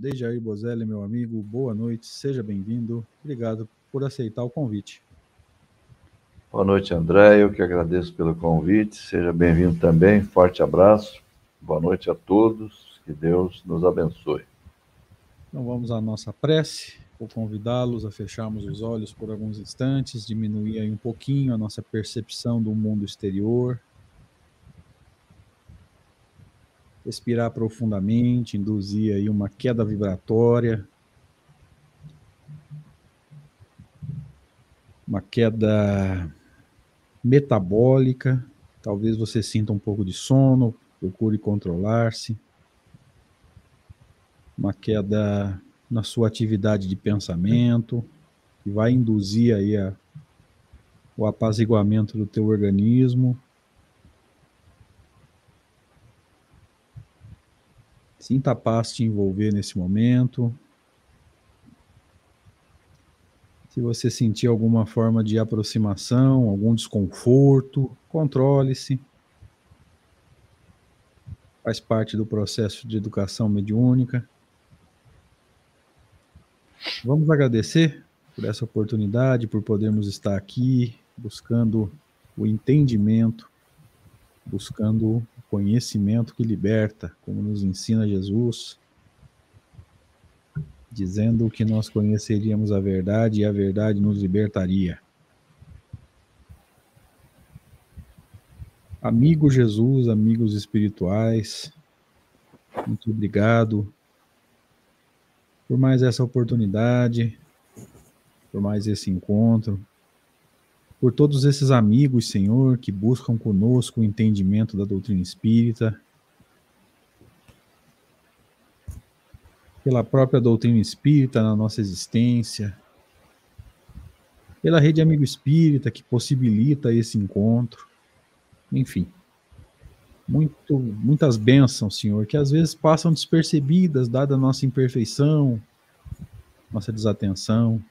Dejair Bozelli, meu amigo, boa noite, seja bem-vindo. Obrigado por aceitar o convite. Boa noite, André. Eu que agradeço pelo convite. Seja bem-vindo também. Forte abraço. Boa noite a todos. Que Deus nos abençoe. Então vamos à nossa prece. Vou convidá-los a fecharmos os olhos por alguns instantes, diminuir aí um pouquinho a nossa percepção do mundo exterior. Respirar profundamente, induzir aí uma queda vibratória. Uma queda metabólica. Talvez você sinta um pouco de sono, procure controlar-se uma queda na sua atividade de pensamento, que vai induzir aí a, o apaziguamento do teu organismo. Sinta a paz te envolver nesse momento. Se você sentir alguma forma de aproximação, algum desconforto, controle-se. Faz parte do processo de educação mediúnica. Vamos agradecer por essa oportunidade, por podermos estar aqui buscando o entendimento, buscando conhecimento que liberta, como nos ensina Jesus, dizendo que nós conheceríamos a verdade e a verdade nos libertaria. Amigo Jesus, amigos espirituais, muito obrigado por mais essa oportunidade, por mais esse encontro, por todos esses amigos, Senhor, que buscam conosco o entendimento da doutrina espírita, pela própria doutrina espírita na nossa existência, pela rede Amigo Espírita que possibilita esse encontro, enfim muito, muitas bênçãos, Senhor, que às vezes passam despercebidas, dada a nossa imperfeição, nossa desatenção.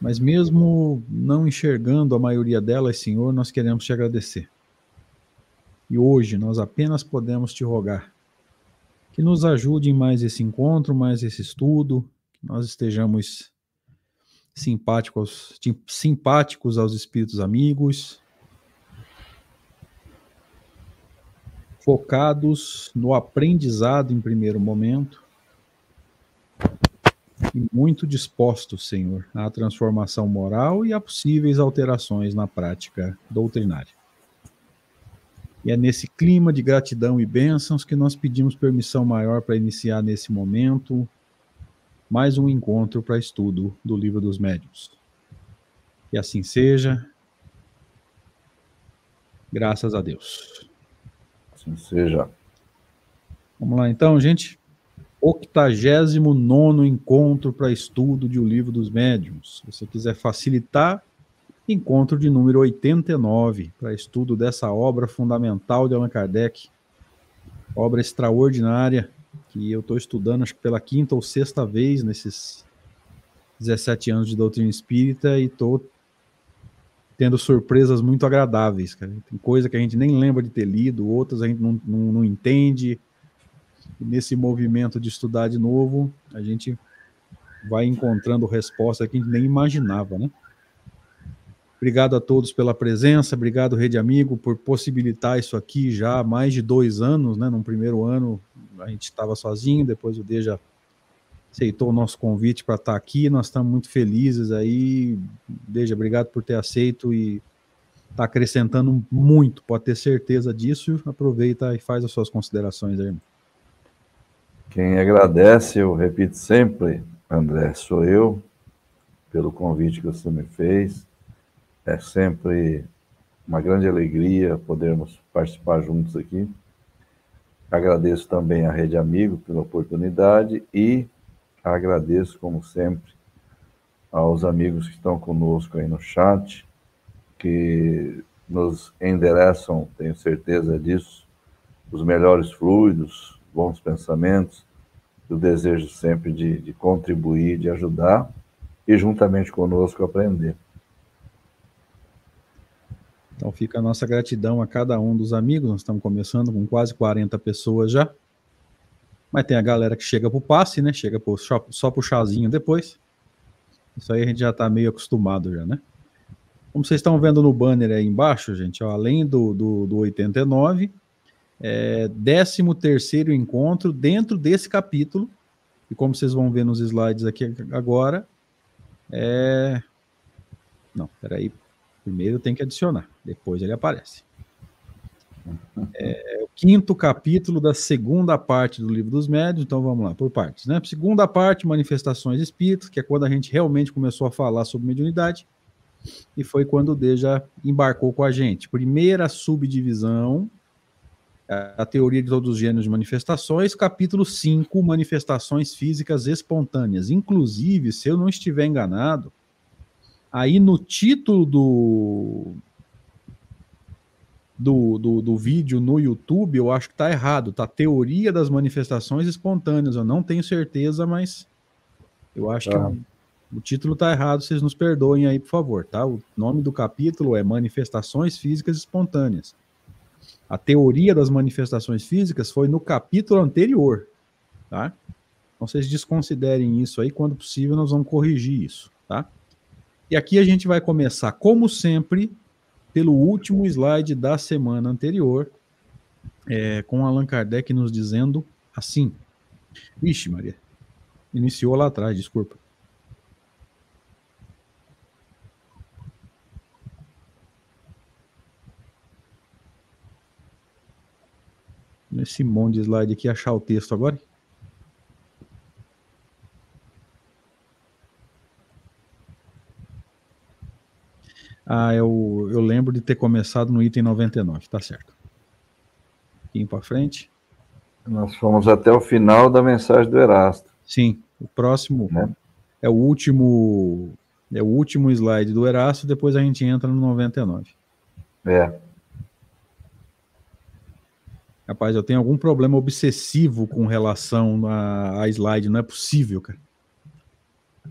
Mas mesmo não enxergando a maioria delas, Senhor, nós queremos te agradecer. E hoje nós apenas podemos te rogar que nos ajude em mais esse encontro, mais esse estudo, que nós estejamos simpáticos, simpáticos aos espíritos amigos, focados no aprendizado em primeiro momento e muito dispostos, Senhor, à transformação moral e a possíveis alterações na prática doutrinária. E é nesse clima de gratidão e bênçãos que nós pedimos permissão maior para iniciar nesse momento mais um encontro para estudo do Livro dos Médiuns. Que assim seja. Graças a Deus. Assim seja. Vamos lá então, gente. 89 encontro para estudo de O Livro dos Médiuns. Se você quiser facilitar, encontro de número 89 para estudo dessa obra fundamental de Allan Kardec, obra extraordinária que eu estou estudando, acho que pela quinta ou sexta vez nesses 17 anos de doutrina espírita e estou tendo surpresas muito agradáveis, cara. Tem coisa que a gente nem lembra de ter lido, outras a gente não, não, não entende. Nesse movimento de estudar de novo, a gente vai encontrando respostas que a gente nem imaginava, né? Obrigado a todos pela presença, obrigado, Rede Amigo, por possibilitar isso aqui já há mais de dois anos, né? No primeiro ano a gente estava sozinho, depois o D já aceitou o nosso convite para estar aqui. Nós estamos muito felizes aí. Deja, obrigado por ter aceito e está acrescentando muito, pode ter certeza disso. Aproveita e faz as suas considerações aí. Quem agradece, eu repito sempre, André, sou eu, pelo convite que você me fez. É sempre uma grande alegria podermos participar juntos aqui. Agradeço também à Rede Amigo pela oportunidade e Agradeço, como sempre, aos amigos que estão conosco aí no chat, que nos endereçam, tenho certeza disso, os melhores fluidos, bons pensamentos, o desejo sempre de, de contribuir, de ajudar e juntamente conosco aprender. Então fica a nossa gratidão a cada um dos amigos. Nós estamos começando com quase 40 pessoas já. Mas tem a galera que chega pro passe, né? Chega pro, só, pro chazinho depois. Isso aí a gente já está meio acostumado já, né? Como vocês estão vendo no banner aí embaixo, gente, ó, além do, do, do 89, é 13 terceiro encontro dentro desse capítulo, e como vocês vão ver nos slides aqui agora, é... Não, peraí, primeiro tem que adicionar, depois ele aparece. É o quinto capítulo da segunda parte do livro dos médios, então vamos lá, por partes. Né? Segunda parte, manifestações espíritas, que é quando a gente realmente começou a falar sobre mediunidade, e foi quando o Deja embarcou com a gente. Primeira subdivisão, a teoria de todos os gêneros de manifestações, capítulo 5, manifestações físicas espontâneas. Inclusive, se eu não estiver enganado, aí no título do, do, do, do, vídeo no YouTube, eu acho que está errado. Tá teoria das manifestações espontâneas. Eu não tenho certeza, mas eu acho tá. que o título está errado. Vocês nos perdoem aí, por favor, tá? O nome do capítulo é Manifestações Físicas Espontâneas. A teoria das manifestações físicas foi no capítulo anterior, tá? Então vocês desconsiderem isso aí, quando possível nós vamos corrigir isso, tá? E aqui a gente vai começar, como sempre, pelo último slide da semana anterior, é, com Allan Kardec nos dizendo assim. Vixe, Maria. Iniciou lá atrás, desculpa. Nesse monte de slide aqui, achar o texto agora. Ah, eu, eu lembro de ter começado no item 99, tá certo. Pouquinho para frente. Nós fomos até o final da mensagem do Erasto. Sim, o próximo né? é o último é o último slide do Erasto, depois a gente entra no 99. É. Rapaz, eu tenho algum problema obsessivo com relação a, a slide, não é possível, cara.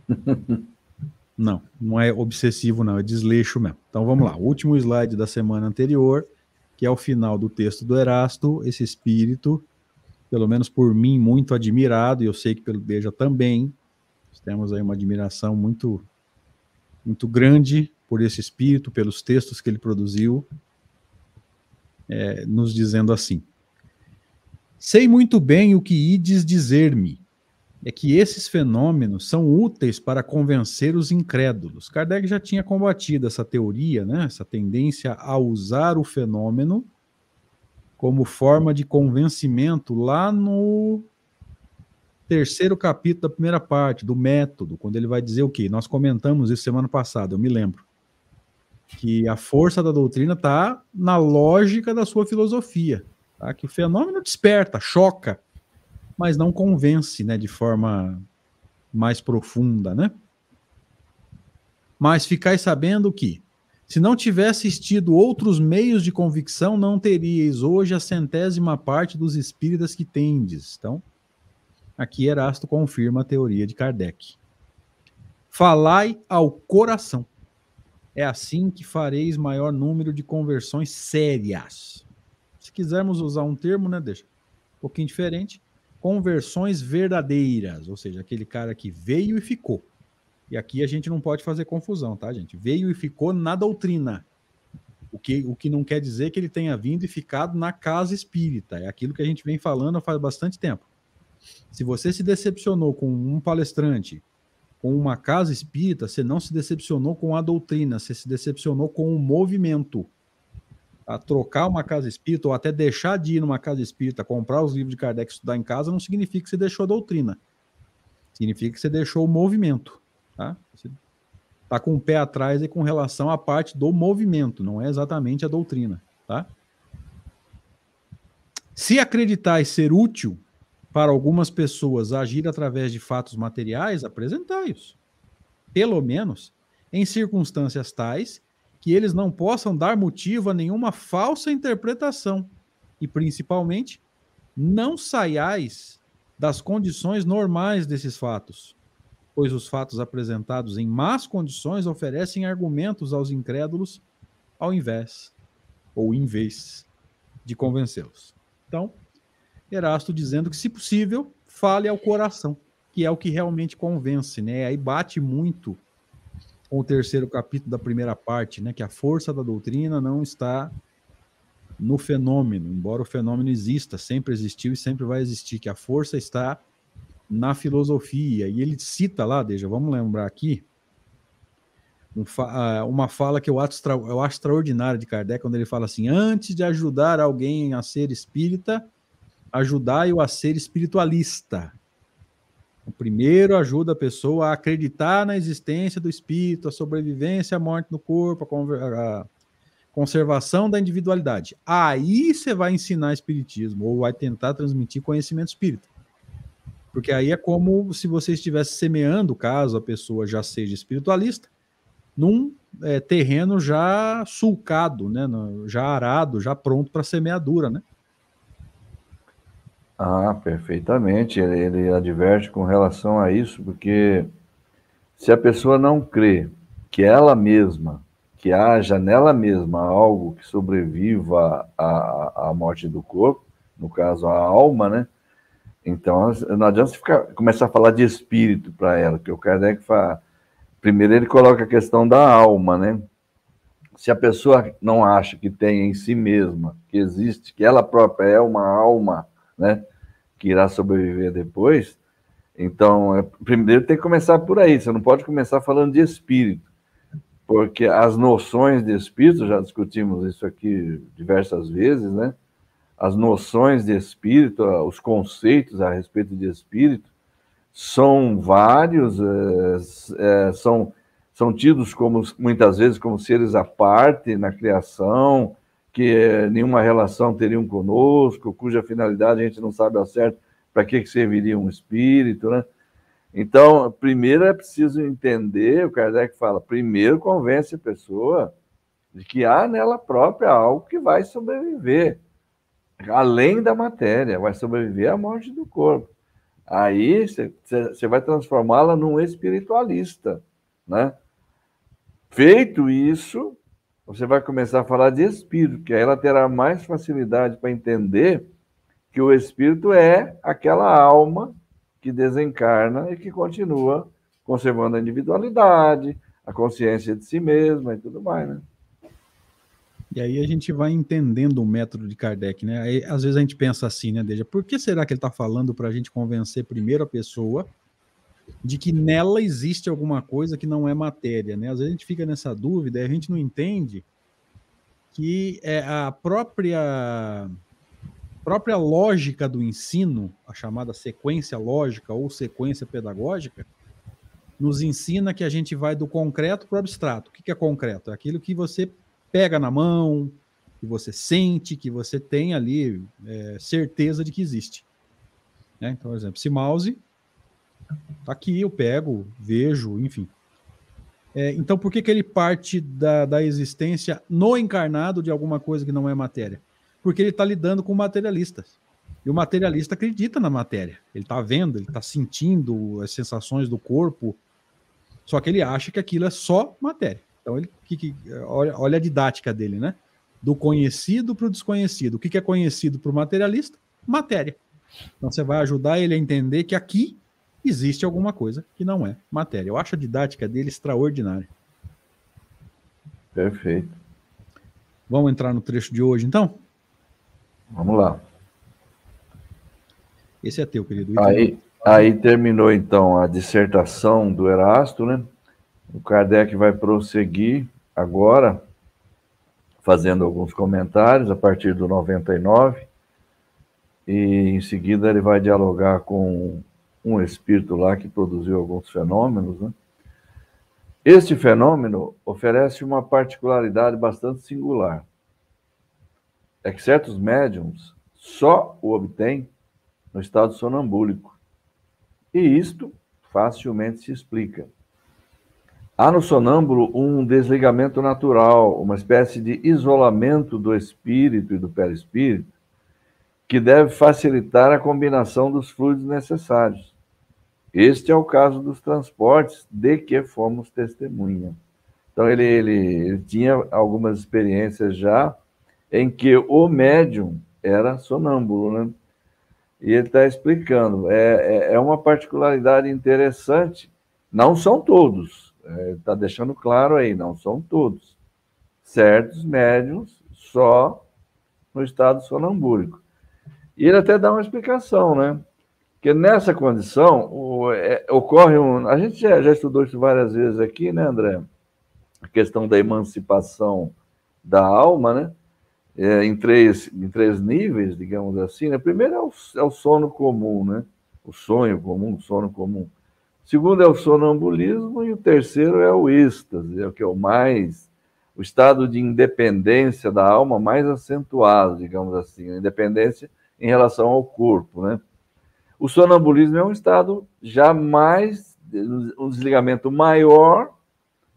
Não, não é obsessivo, não, é desleixo mesmo. Então vamos lá. Último slide da semana anterior, que é o final do texto do Erasto, esse espírito, pelo menos por mim, muito admirado, e eu sei que pelo Beja também. Temos aí uma admiração muito, muito grande por esse espírito, pelos textos que ele produziu, é, nos dizendo assim: Sei muito bem o que ides dizer-me é que esses fenômenos são úteis para convencer os incrédulos. Kardec já tinha combatido essa teoria, né, essa tendência a usar o fenômeno como forma de convencimento lá no terceiro capítulo da primeira parte, do método, quando ele vai dizer o quê? Nós comentamos isso semana passada, eu me lembro. Que a força da doutrina está na lógica da sua filosofia. Tá? Que o fenômeno desperta, choca, mas não convence, né, de forma mais profunda, né? Mas ficais sabendo que, se não tivesse tido outros meios de convicção, não teríeis hoje a centésima parte dos espíritas que tendes. Então, aqui Erasto confirma a teoria de Kardec. Falai ao coração. É assim que fareis maior número de conversões sérias. Se quisermos usar um termo, né, deixa um pouquinho diferente, conversões verdadeiras, ou seja, aquele cara que veio e ficou. E aqui a gente não pode fazer confusão, tá, gente? Veio e ficou na doutrina. O que, o que não quer dizer que ele tenha vindo e ficado na casa espírita. É aquilo que a gente vem falando faz bastante tempo. Se você se decepcionou com um palestrante, com uma casa espírita, você não se decepcionou com a doutrina, você se decepcionou com o movimento a trocar uma casa espírita ou até deixar de ir numa casa espírita, comprar os livros de Kardec e estudar em casa, não significa que você deixou a doutrina. Significa que você deixou o movimento. Tá? Você está com o pé atrás e com relação à parte do movimento, não é exatamente a doutrina. Tá? Se acreditais ser útil para algumas pessoas agir através de fatos materiais, apresentai-os. Pelo menos em circunstâncias tais que eles não possam dar motivo a nenhuma falsa interpretação e, principalmente, não saiais das condições normais desses fatos, pois os fatos apresentados em más condições oferecem argumentos aos incrédulos ao invés ou em vez de convencê-los. Então, Erasto dizendo que, se possível, fale ao coração, que é o que realmente convence, né? Aí bate muito com o terceiro capítulo da primeira parte, né? Que a força da doutrina não está no fenômeno, embora o fenômeno exista, sempre existiu e sempre vai existir, que a força está na filosofia. E ele cita lá, deixa, vamos lembrar aqui, ah, uma fala que eu acho, eu acho extraordinária de Kardec, quando ele fala assim: antes de ajudar alguém a ser espírita, ajudai-o a ser espiritualista. O primeiro ajuda a pessoa a acreditar na existência do espírito, a sobrevivência, a morte no corpo, a conservação da individualidade. Aí você vai ensinar espiritismo ou vai tentar transmitir conhecimento espírita. Porque aí é como se você estivesse semeando, caso a pessoa já seja espiritualista, num é, terreno já sulcado, né, já arado, já pronto para semeadura, né? Ah, perfeitamente. Ele, ele adverte com relação a isso, porque se a pessoa não crê que ela mesma, que haja nela mesma algo que sobreviva à, à morte do corpo, no caso a alma, né? Então não adianta você ficar, começar a falar de espírito para ela, que o Kardec fala, primeiro ele coloca a questão da alma, né? Se a pessoa não acha que tem em si mesma, que existe, que ela própria é uma alma, né? Que irá sobreviver depois. Então, é, primeiro tem que começar por aí. Você não pode começar falando de espírito, porque as noções de espírito, já discutimos isso aqui diversas vezes, né? As noções de espírito, os conceitos a respeito de espírito, são vários, é, é, são, são tidos como muitas vezes como seres à parte na criação, que é, nenhuma relação teriam conosco, cuja finalidade a gente não sabe ao certo para que, que serviria um espírito, né? Então, primeiro é preciso entender, o Kardec fala, primeiro convence a pessoa de que há nela própria algo que vai sobreviver, além da matéria, vai sobreviver à morte do corpo. Aí você vai transformá-la num espiritualista, né? Feito isso, você vai começar a falar de espírito, que aí ela terá mais facilidade para entender que o espírito é aquela alma que desencarna e que continua conservando a individualidade, a consciência de si mesma e tudo mais, né? E aí a gente vai entendendo o método de Kardec, né? Aí, às vezes a gente pensa assim, né, Deja? Por que será que ele está falando para a gente convencer primeiro a pessoa de que nela existe alguma coisa que não é matéria, né? Às vezes a gente fica nessa dúvida a gente não entende que é a própria própria lógica do ensino, a chamada sequência lógica ou sequência pedagógica, nos ensina que a gente vai do concreto para o abstrato. O que é concreto? É aquilo que você pega na mão, que você sente, que você tem ali é, certeza de que existe. Né? Então, por exemplo, esse mouse tá aqui, eu pego, vejo, enfim. É, então, por que, que ele parte da, da existência no encarnado de alguma coisa que não é matéria? Porque ele está lidando com materialistas. E o materialista acredita na matéria. Ele está vendo, ele está sentindo as sensações do corpo, só que ele acha que aquilo é só matéria. Então, ele, que, que, olha, olha a didática dele, né? Do conhecido para o desconhecido. O que, que é conhecido para o materialista? Matéria. Então, você vai ajudar ele a entender que aqui existe alguma coisa que não é matéria. Eu acho a didática dele extraordinária. Perfeito. Vamos entrar no trecho de hoje, então? Vamos lá. Esse é teu, querido. Aí, aí terminou, então, a dissertação do Erasto, né? O Kardec vai prosseguir agora, fazendo alguns comentários a partir do 99, e em seguida ele vai dialogar com um espírito lá que produziu alguns fenômenos. Né? Este fenômeno oferece uma particularidade bastante singular. É que certos médiums só o obtêm no estado sonambúlico. E isto facilmente se explica. Há no sonâmbulo um desligamento natural, uma espécie de isolamento do espírito e do perispírito, que deve facilitar a combinação dos fluidos necessários. Este é o caso dos transportes de que fomos testemunha. Então, ele, ele, ele tinha algumas experiências já em que o médium era sonâmbulo, né? E ele está explicando, é, é, é, uma particularidade interessante, não são todos, está é, deixando claro aí, não são todos. Certos médiums só no estado sonambúlico. E ele até dá uma explicação, né? Que nessa condição o, é, ocorre um. A gente já, já, estudou isso várias vezes aqui, né, André? A questão da emancipação da alma, né? É, em, três, em três níveis, digamos assim. Né? Primeiro é o, é o sono comum, né? O sonho comum, o sono comum. O segundo é o sonambulismo e o terceiro é o êxtase, é o que é o mais o estado de independência da alma mais acentuado, digamos assim, a independência em relação ao corpo, né? O sonambulismo é um estado já mais, um desligamento maior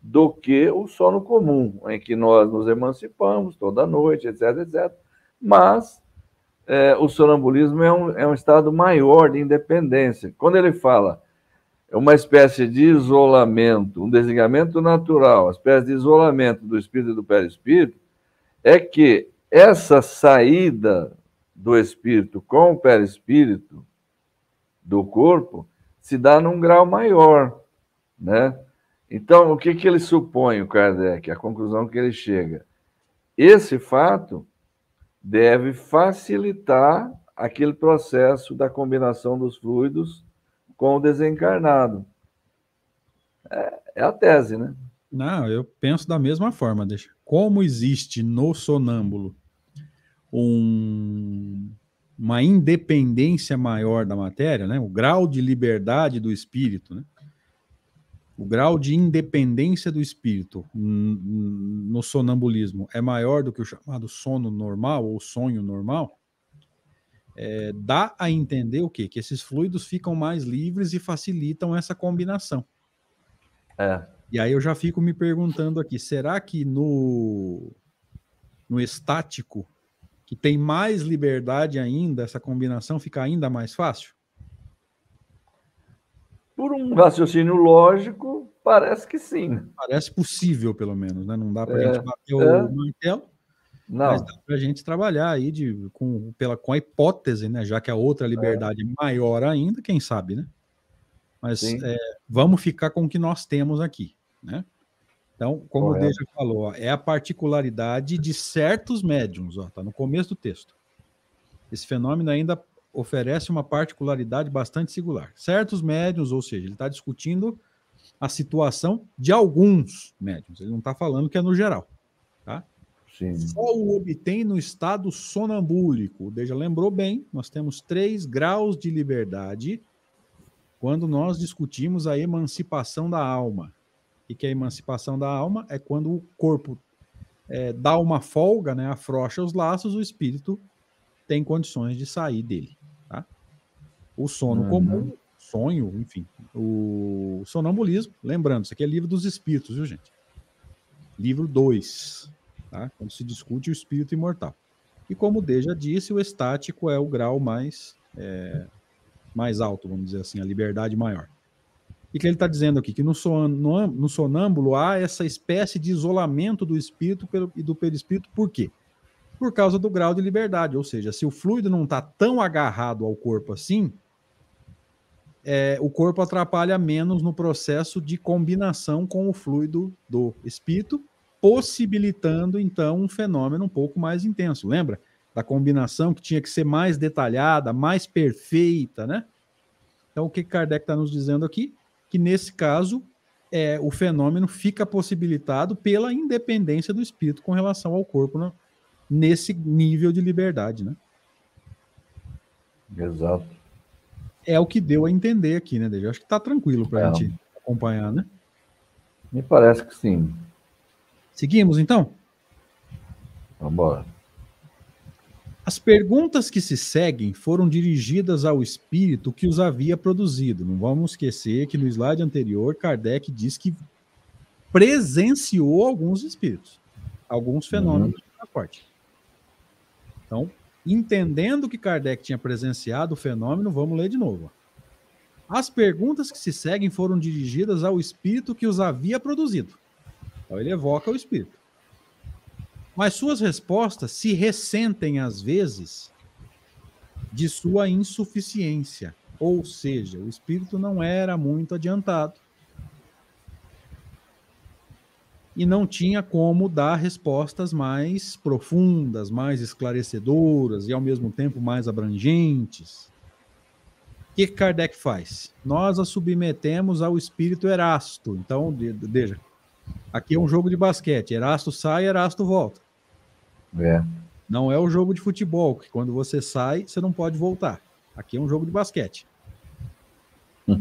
do que o sono comum, em que nós nos emancipamos toda noite, etc, etc. Mas é, o sonambulismo é um, é um estado maior de independência. Quando ele fala é uma espécie de isolamento, um desligamento natural, uma espécie de isolamento do espírito e do perispírito, é que essa saída do espírito com o perispírito do corpo se dá num grau maior, né? Então, o que, que ele supõe, o Kardec? A conclusão que ele chega. Esse fato deve facilitar aquele processo da combinação dos fluidos com o desencarnado. É, é a tese, né? Não, eu penso da mesma forma. Deixa. Como existe no sonâmbulo um, uma independência maior da matéria, né? o grau de liberdade do espírito, né? o grau de independência do espírito no sonambulismo é maior do que o chamado sono normal ou sonho normal, é, dá a entender o quê? Que esses fluidos ficam mais livres e facilitam essa combinação. É. E aí eu já fico me perguntando aqui, será que no, no estático que tem mais liberdade ainda, essa combinação fica ainda mais fácil? Por um raciocínio lógico, parece que sim. Parece possível, pelo menos, né? Não dá para a é, gente bater é. o martelo, Não. mas dá para a gente trabalhar aí de, com, pela, com a hipótese, né? Já que a outra liberdade é. maior ainda, quem sabe, né? Mas é, vamos ficar com o que nós temos aqui, né? Então, como Correto. o Deja falou, ó, é a particularidade de certos médiums, está no começo do texto. Esse fenômeno ainda oferece uma particularidade bastante singular. Certos médiums, ou seja, ele está discutindo a situação de alguns médiums, ele não está falando que é no geral. Tá? Sim. Só o obtém no estado sonambúlico. O Deja lembrou bem, nós temos três graus de liberdade quando nós discutimos a emancipação da alma e que a emancipação da alma é quando o corpo é, dá uma folga, né, afrouxa os laços, o espírito tem condições de sair dele. Tá? O sono uhum. comum, sonho, enfim, o sonambulismo, lembrando, isso aqui é livro dos espíritos, viu, gente? Livro 2, tá? quando se discute o espírito imortal. E como o D já disse, o estático é o grau mais, é, mais alto, vamos dizer assim, a liberdade maior. E que ele está dizendo aqui? Que no, son, no, no, sonâmbulo há essa espécie de isolamento do espírito pelo, e do perispírito, por quê? Por causa do grau de liberdade, ou seja, se o fluido não está tão agarrado ao corpo assim, é, o corpo atrapalha menos no processo de combinação com o fluido do espírito, possibilitando então um fenômeno um pouco mais intenso. Lembra da combinação que tinha que ser mais detalhada, mais perfeita, né? Então, o que Kardec está nos dizendo aqui? Que nesse caso é, o fenômeno fica possibilitado pela independência do espírito com relação ao corpo né? nesse nível de liberdade, né? Exato. É o que deu a entender aqui, né, David? Acho que está tranquilo para a é. gente acompanhar, né? Me parece que sim. Seguimos, então? Vamos embora. As perguntas que se seguem foram dirigidas ao espírito que os havia produzido. Não vamos esquecer que no slide anterior, Kardec diz que presenciou alguns espíritos, alguns fenômenos uhum. de transporte. Então, entendendo que Kardec tinha presenciado o fenômeno, vamos ler de novo. As perguntas que se seguem foram dirigidas ao espírito que os havia produzido. Então, ele evoca o espírito. Mas suas respostas se ressentem, às vezes, de sua insuficiência. Ou seja, o espírito não era muito adiantado. E não tinha como dar respostas mais profundas, mais esclarecedoras e, ao mesmo tempo, mais abrangentes. O que Kardec faz? Nós a submetemos ao espírito Erasto. Então, veja, aqui é um jogo de basquete. Erasto sai, Erasto volta. É. Não é o jogo de futebol, que quando você sai, você não pode voltar. Aqui é um jogo de basquete.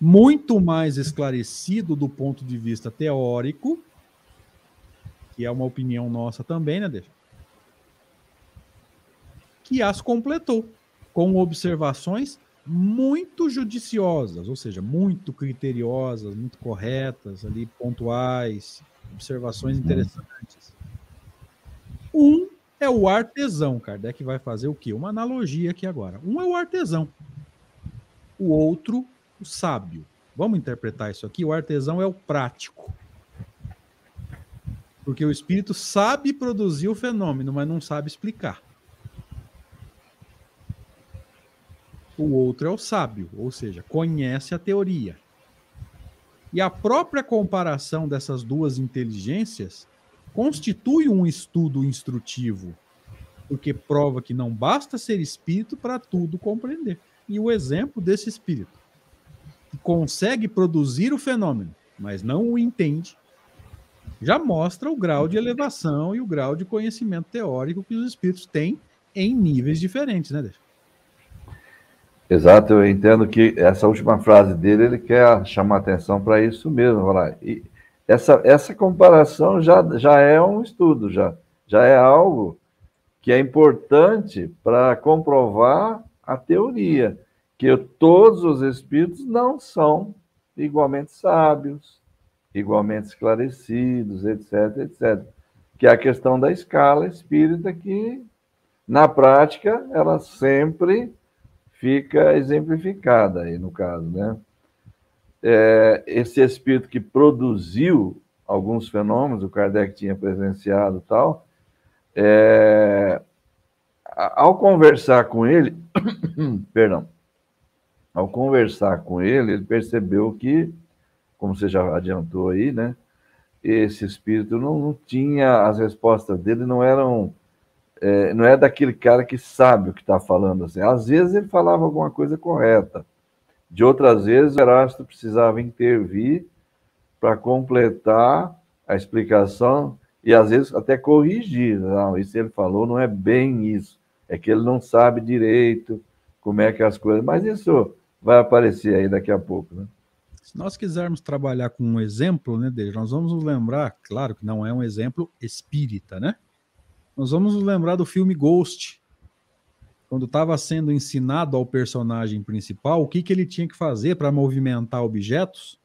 Muito mais esclarecido do ponto de vista teórico, que é uma opinião nossa também, né, Deixa? Que as completou com observações muito judiciosas, ou seja, muito criteriosas, muito corretas, ali pontuais, observações uhum. interessantes. Um é o artesão. Kardec vai fazer o quê? Uma analogia aqui agora. Um é o artesão. O outro, o sábio. Vamos interpretar isso aqui? O artesão é o prático. Porque o espírito sabe produzir o fenômeno, mas não sabe explicar. O outro é o sábio, ou seja, conhece a teoria. E a própria comparação dessas duas inteligências constitui um estudo instrutivo, porque prova que não basta ser espírito para tudo compreender. E o exemplo desse espírito, que consegue produzir o fenômeno, mas não o entende, já mostra o grau de elevação e o grau de conhecimento teórico que os espíritos têm em níveis diferentes, né, Deixa? Exato, eu entendo que essa última frase dele, ele quer chamar atenção para isso mesmo, falar. E essa, essa comparação já, já é um estudo, já, já é algo que é importante para comprovar a teoria, que todos os espíritos não são igualmente sábios, igualmente esclarecidos, etc, etc. Que é a questão da escala espírita que, na prática, ela sempre fica exemplificada aí no caso, né? É, esse espírito que produziu alguns fenômenos, o Kardec tinha presenciado tal, é, ao conversar com ele, perdão, ao conversar com ele, ele percebeu que, como você já adiantou aí, né, esse espírito não, não tinha, as respostas dele não eram, é, não é daquele cara que sabe o que está falando, assim. Às vezes ele falava alguma coisa correta, de outras vezes, o Erasto precisava intervir para completar a explicação e às vezes até corrigir. Não, isso ele falou não é bem isso. É que ele não sabe direito como é que as coisas. Mas isso vai aparecer aí daqui a pouco, né? Se nós quisermos trabalhar com um exemplo, né, dele, nós vamos nos lembrar, claro que não é um exemplo espírita, né? Nós vamos nos lembrar do filme Ghost, quando estava sendo ensinado ao personagem principal o que, que ele tinha que fazer para movimentar objetos.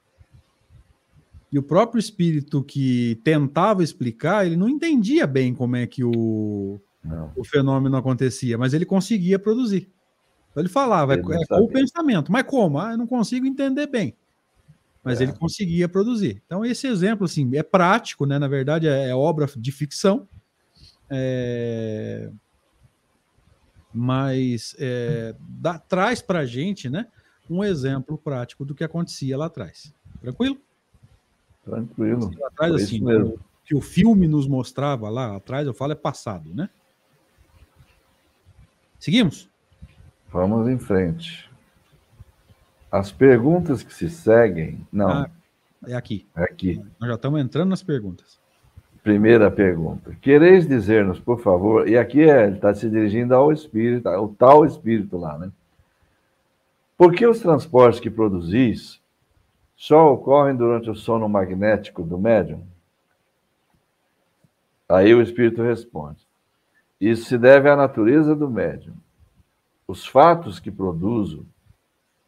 E o próprio espírito que tentava explicar, ele não entendia bem como é que o, o fenômeno acontecia, mas ele conseguia produzir. Então ele falava, ele é, é com o pensamento, mas como? Ah, eu não consigo entender bem. Mas é. ele conseguia produzir. Então, esse exemplo, assim, é prático, né? Na verdade, é, é obra de ficção. É, mas é, dá, traz para a gente né, um exemplo prático do que acontecia lá atrás. Tranquilo? Tranquilo. Lá atrás, assim, mesmo. que o filme nos mostrava lá atrás, eu falo é passado, né? Seguimos? Vamos em frente. As perguntas que se seguem. Não. Ah, é aqui. É aqui. Nós já estamos entrando nas perguntas. Primeira pergunta. Quereis dizer-nos, por favor, e aqui é, ele está se dirigindo ao espírito, ao tal espírito lá, né? Por que os transportes que produzis só ocorrem durante o sono magnético do médium? Aí o espírito responde: Isso se deve à natureza do médium. Os fatos que produzo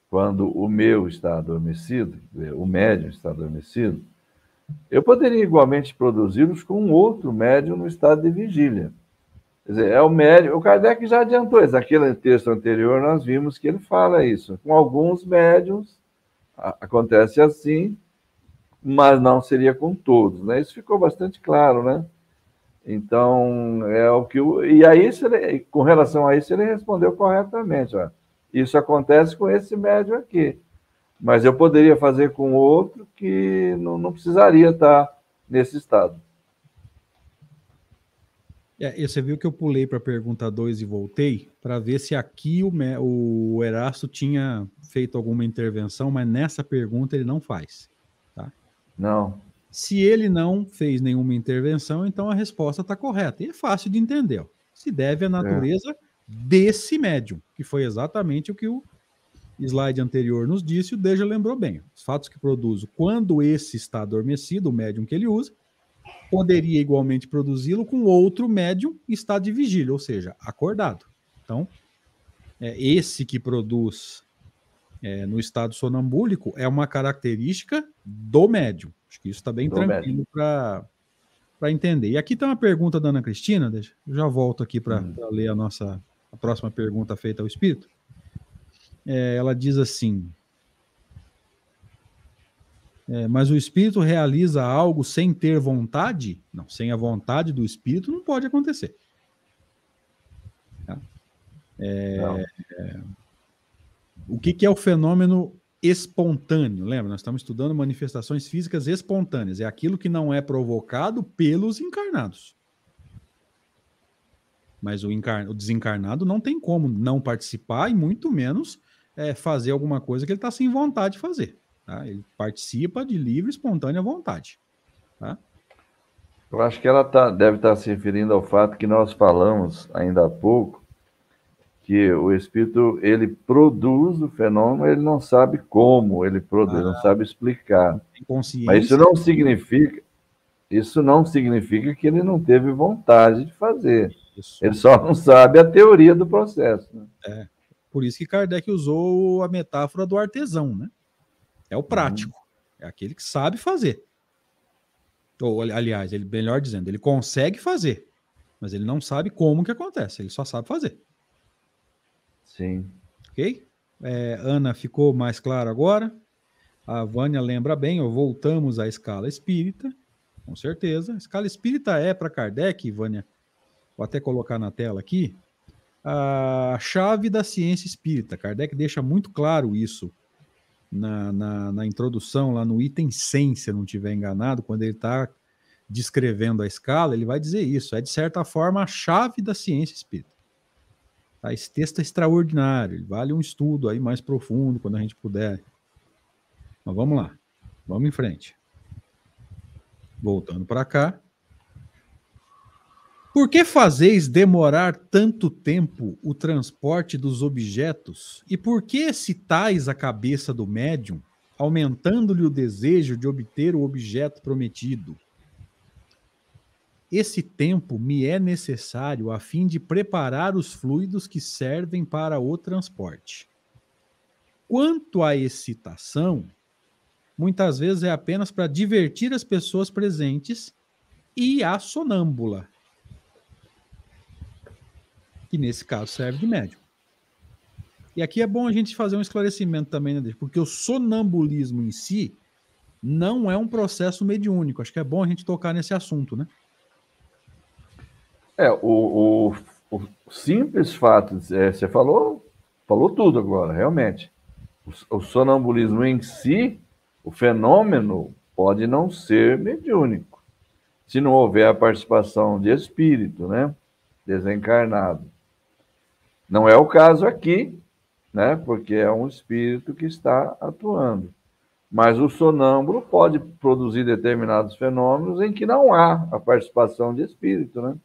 quando o meu está adormecido, o médium está adormecido, eu poderia igualmente produzi-los com um outro médium no estado de vigília. Quer dizer, é o médium. O Kardec já adiantou isso. Naquele texto anterior, nós vimos que ele fala isso. Com alguns médiums acontece assim, mas não seria com todos. Né? Isso ficou bastante claro, né? Então, é o que. E aí, ele, com relação a isso, ele respondeu corretamente. Ó. Isso acontece com esse médium aqui. Mas eu poderia fazer com outro que não, não precisaria estar nesse estado. É, você viu que eu pulei para a pergunta 2 e voltei para ver se aqui o, o Erasto tinha feito alguma intervenção, mas nessa pergunta ele não faz. Tá? Não. Se ele não fez nenhuma intervenção, então a resposta está correta. E é fácil de entender. Ó. Se deve à natureza é. desse médium, que foi exatamente o que o slide anterior nos disse, o Deja lembrou bem. Os fatos que produzo quando esse está adormecido, o médium que ele usa, poderia igualmente produzi-lo com outro médium em estado de vigília, ou seja, acordado. Então, é, esse que produz é, no estado sonambúlico é uma característica do médium. Acho que isso está bem do tranquilo para entender. E aqui tem uma pergunta da Ana Cristina, deixa, eu já volto aqui para hum. ler a nossa a próxima pergunta feita ao Espírito. É, ela diz assim: é, mas o espírito realiza algo sem ter vontade? Não, sem a vontade do espírito não pode acontecer. Tá? É, é, o que, que, é o fenômeno espontâneo? Lembra, nós estamos estudando manifestações físicas espontâneas. É aquilo que não é provocado pelos encarnados. Mas o, o desencarnado não tem como não participar e muito menos é, fazer alguma coisa que ele está sem vontade de fazer. Tá? Ele participa de livre, espontânea vontade. Tá? Eu acho que ela tá, deve estar tá se referindo ao fato que nós falamos ainda há pouco, que o espírito ele produz o fenômeno, ele não sabe como ele produz, ah, não sabe explicar. Mas isso não significa isso não significa que ele não teve vontade de fazer. Isso. Ele só não sabe a teoria do processo. Né? É. Por isso que Kardec usou a metáfora do artesão, né? É o prático. Uhum. É aquele que sabe fazer. Ou, aliás, ele melhor dizendo, ele consegue fazer, mas ele não sabe como que acontece, ele só sabe fazer. Sim. Ok? É, Ana, ficou mais claro agora? A Vânia lembra bem, voltamos à escala espírita, com certeza. A escala espírita é para Kardec, Vânia, vou até colocar na tela aqui, a chave da ciência espírita. Kardec deixa muito claro isso na, na, na, introdução, lá no item 100, se eu não estiver enganado, quando ele está descrevendo a escala, ele vai dizer isso. É, de certa forma, a chave da ciência espírita. Tá? Esse texto é extraordinário, ele vale um estudo aí mais profundo, quando a gente puder. Mas vamos lá, vamos em frente. Voltando para cá. Por que fazeis demorar tanto tempo o transporte dos objetos? E por que excitais a cabeça do médium, aumentando-lhe o desejo de obter o objeto prometido? Esse tempo me é necessário a fim de preparar os fluidos que servem para o transporte. Quanto à excitação, muitas vezes é apenas para divertir as pessoas presentes e a sonâmbula que nesse caso serve de médium. E aqui é bom a gente fazer um esclarecimento também, né, porque o sonambulismo em si não é um processo mediúnico. Acho que é bom a gente tocar nesse assunto, né? É, o, o, o simples fato, é, você falou, falou tudo agora, realmente. O, o sonambulismo em si, o fenômeno pode não ser mediúnico, se não houver a participação de espírito, né? Desencarnado. Não é o caso aqui, né? Porque é um espírito que está atuando. Mas o sonâmbulo pode produzir determinados fenômenos em que não há a participação de espírito, né?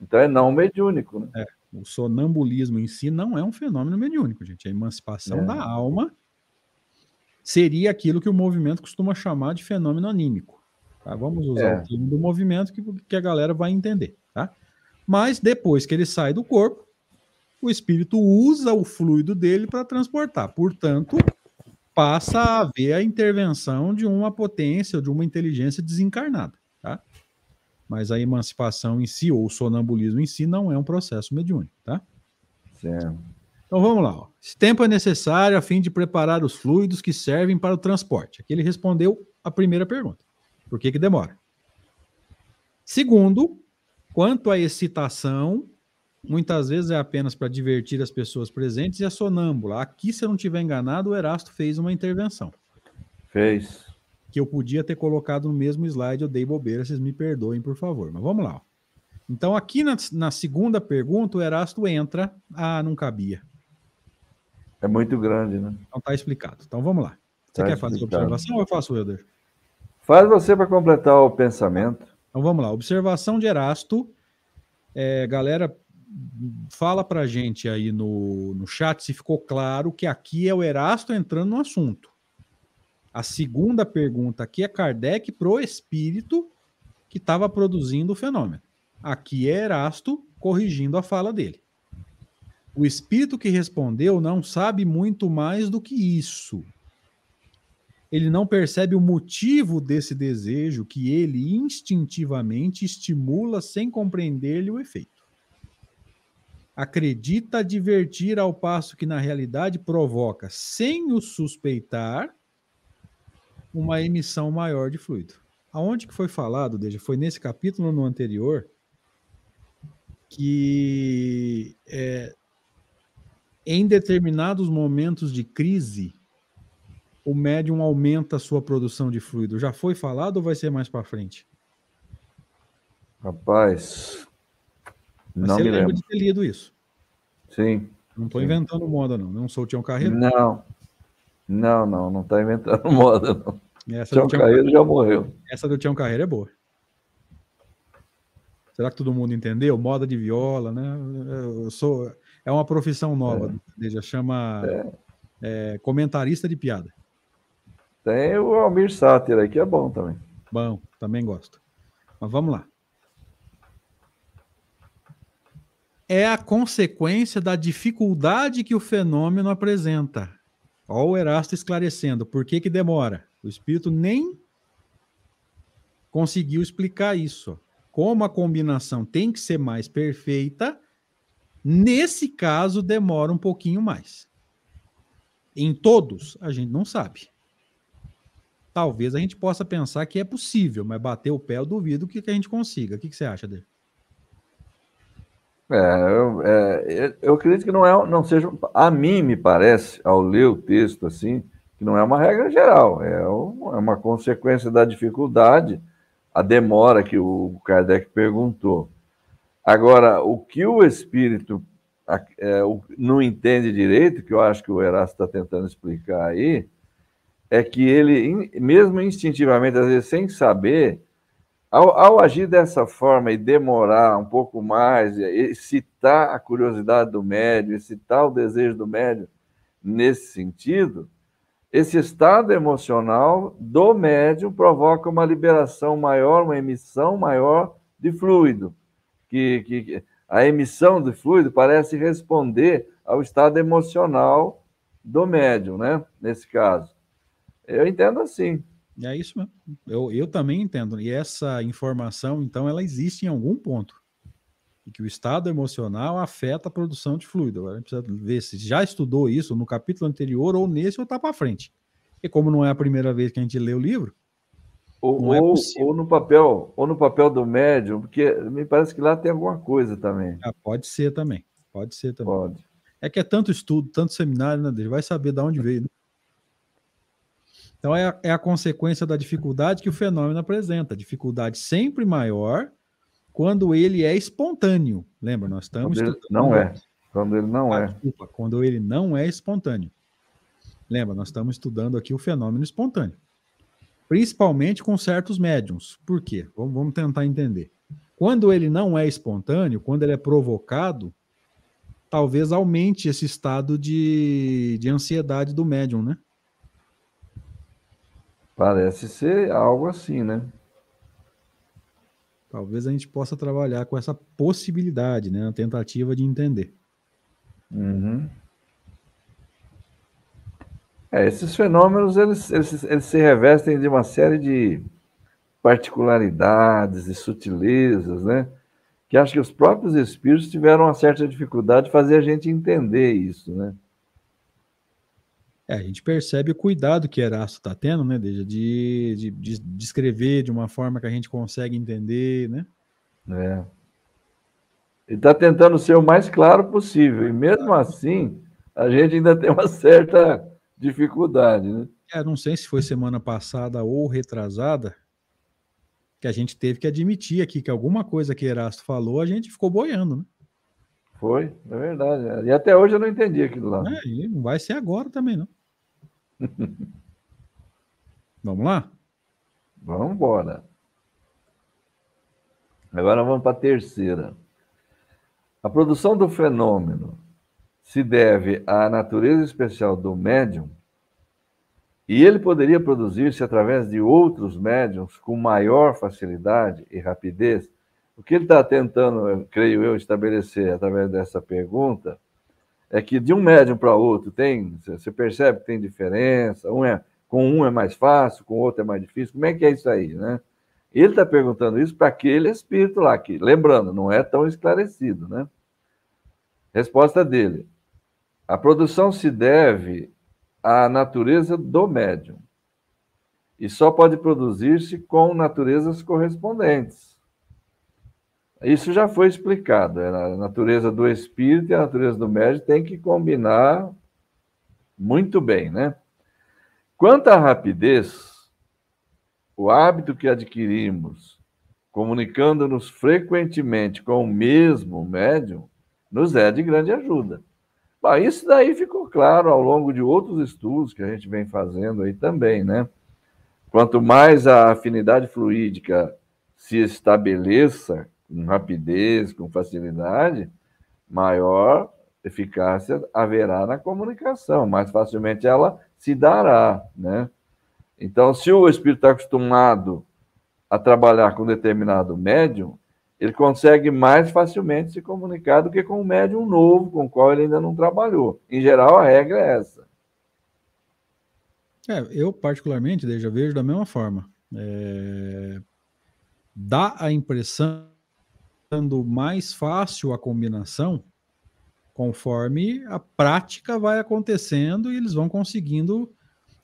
Então é não mediúnico, né? É, o sonambulismo em si não é um fenômeno mediúnico, gente. A emancipação é. da alma seria aquilo que o movimento costuma chamar de fenômeno anímico. Tá? Vamos usar é. o termo do movimento que, que a galera vai entender, tá? Mas depois que ele sai do corpo, o espírito usa o fluido dele para transportar. Portanto, passa a haver a intervenção de uma potência, de uma inteligência desencarnada, tá? Mas a emancipação em si, ou o sonambulismo em si, não é um processo mediúnico, tá? Certo. Então vamos lá. Ó. Esse tempo é necessário a fim de preparar os fluidos que servem para o transporte. Aqui ele respondeu a primeira pergunta. Por que, que demora? Segundo, Quanto à excitação, muitas vezes é apenas para divertir as pessoas presentes e a sonâmbula. Aqui, se eu não estiver enganado, o Erasto fez uma intervenção. Fez. Que eu podia ter colocado no mesmo slide, eu dei bobeira, vocês me perdoem, por favor. Mas vamos lá. Então, aqui na, na segunda pergunta, o Erasto entra. Ah, não cabia. É muito grande, né? Não está explicado. Então vamos lá. Você tá quer explicado. fazer a observação ou eu faço, Helder? Faz você para completar o pensamento. Então vamos lá. Observação de Erasto. É, galera, fala para gente aí no, no chat se ficou claro que aqui é o Erasto entrando no assunto. A segunda pergunta aqui é Kardec pro espírito que estava produzindo o fenômeno. Aqui é Erasto corrigindo a fala dele. O espírito que respondeu não sabe muito mais do que isso. Ele não percebe o motivo desse desejo que ele instintivamente estimula sem compreender-lhe o efeito. Acredita divertir ao passo que na realidade provoca, sem o suspeitar, uma emissão maior de fluido. Aonde que foi falado, Deja? Foi nesse capítulo no anterior que é, em determinados momentos de crise, o médium aumenta a sua produção de fluido. Já foi falado ou vai ser mais para frente? Rapaz, Mas não você me lembra lembro. de ter lido isso? Sim. Não estou inventando moda, não. Não sou o Tião Carreiro? Não. Não, não, não está inventando moda, não. Essa Tião, Tião Carreiro já morreu. Essa do Tião Carreiro é boa. Será que todo mundo entendeu? Moda de viola, né? Eu sou, é uma profissão nova, é. já chama é. É, comentarista de piada. Tem o Almir Sáter aí, que é bom também. Bom, também gosto. Mas vamos lá. É a consequência da dificuldade que o fenômeno apresenta. Olha o Erasto esclarecendo. Por que, que demora? O espírito nem conseguiu explicar isso. Como a combinação tem que ser mais perfeita, Nesse caso, demora um pouquinho mais. Em todos, a gente não sabe. Talvez a gente possa pensar que é possível, mas bater o pé eu duvido que, a gente consiga. O que, que você acha dele? É, eu, é, eu acredito que não, é, não seja. A mim me parece, ao ler o texto assim, que não é uma regra geral, é, um, é uma consequência da dificuldade, a demora que o Kardec perguntou. Agora, o que o espírito é, não entende direito, que eu acho que o Erasto está tentando explicar aí, é que ele, mesmo instintivamente, às vezes sem saber, ao, ao, agir dessa forma e demorar um pouco mais, excitar a curiosidade do médium, excitar o desejo do médium nesse sentido, esse estado emocional do médium provoca uma liberação maior, uma emissão maior de fluido que, que a emissão de fluido parece responder ao estado emocional do médium, né? Nesse caso. Eu entendo assim. É isso mesmo. Eu, eu também entendo. E essa informação, então, ela existe em algum ponto. E que o estado emocional afeta a produção de fluido. Agora a gente precisa ver se já estudou isso no capítulo anterior ou nesse ou está para frente. E como não é a primeira vez que a gente lê o livro, ou, é ou, ou, no papel, ou no papel do médium, porque me parece que lá tem alguma coisa também. Ah, pode ser também. Pode ser também. Pode. É que é tanto estudo, tanto seminário, né? Ele vai saber de onde veio. Né? Então é a, é a consequência da dificuldade que o fenômeno apresenta. Dificuldade sempre maior quando ele é espontâneo. Lembra? Nós estamos. Quando não é. Quando ele não ah, é. Desculpa, quando ele não é espontâneo. Lembra? Nós estamos estudando aqui o fenômeno espontâneo principalmente com certos médiums. Por quê? Vamos, vamos tentar entender. Quando ele não é espontâneo, quando ele é provocado, talvez aumente esse estado de, de ansiedade do médium, né? Parece ser algo assim, né? Talvez a gente possa trabalhar com essa possibilidade, né? A tentativa de entender. Uhum. É, esses fenômenos eles, eles, eles se revestem de uma série de particularidades e sutilezas, né? Que acho que os próprios espíritos tiveram uma certa dificuldade de fazer a gente entender isso, né? É, a gente percebe o cuidado que Erasto está tendo, né, de, de, de, de escrever de uma forma que a gente consegue entender, né? É. Ele está tentando ser o mais claro possível. E mesmo assim, a gente ainda tem uma certa dificuldade, né? É, não sei se foi semana passada ou retrasada, que a gente teve que admitir aqui que alguma coisa que Erasto falou, a gente ficou boiando, né? Foi, é verdade. E até hoje eu não entendi aquilo lá. É, e não vai ser agora também, não. vamos lá? Vamos embora. Agora vamos para a terceira. A produção do fenômeno se deve à natureza especial do médium e ele poderia produzir-se através de outros médiums com maior facilidade e rapidez. O que ele está tentando, creio eu, estabelecer através dessa pergunta é que de um médium para outro tem, você percebe que tem diferença, um é, com um é mais fácil, com o outro é mais difícil. Como é que é isso aí, né? Ele está perguntando isso para aquele espírito lá, que, lembrando, não é tão esclarecido, né? Resposta dele: a produção se deve à natureza do médium e só pode produzir-se com naturezas correspondentes. Isso já foi explicado. É a natureza do espírito e a natureza do médium tem que combinar muito bem, né? Quanto à rapidez, o hábito que adquirimos, comunicando-nos frequentemente com o mesmo médium, nos é de grande ajuda. Bom, isso daí ficou claro ao longo de outros estudos que a gente vem fazendo aí também, né? Quanto mais a afinidade fluídica se estabeleça com rapidez, com facilidade, maior eficácia haverá na comunicação, mais facilmente ela se dará, né? Então, se o espírito está acostumado a trabalhar com determinado médium, ele consegue mais facilmente se comunicar do que com um médium novo, com o qual ele ainda não trabalhou. Em geral, a regra é essa. É, eu, particularmente, já vejo da mesma forma. É... Dá a impressão sendo mais fácil a combinação conforme a prática vai acontecendo e eles vão conseguindo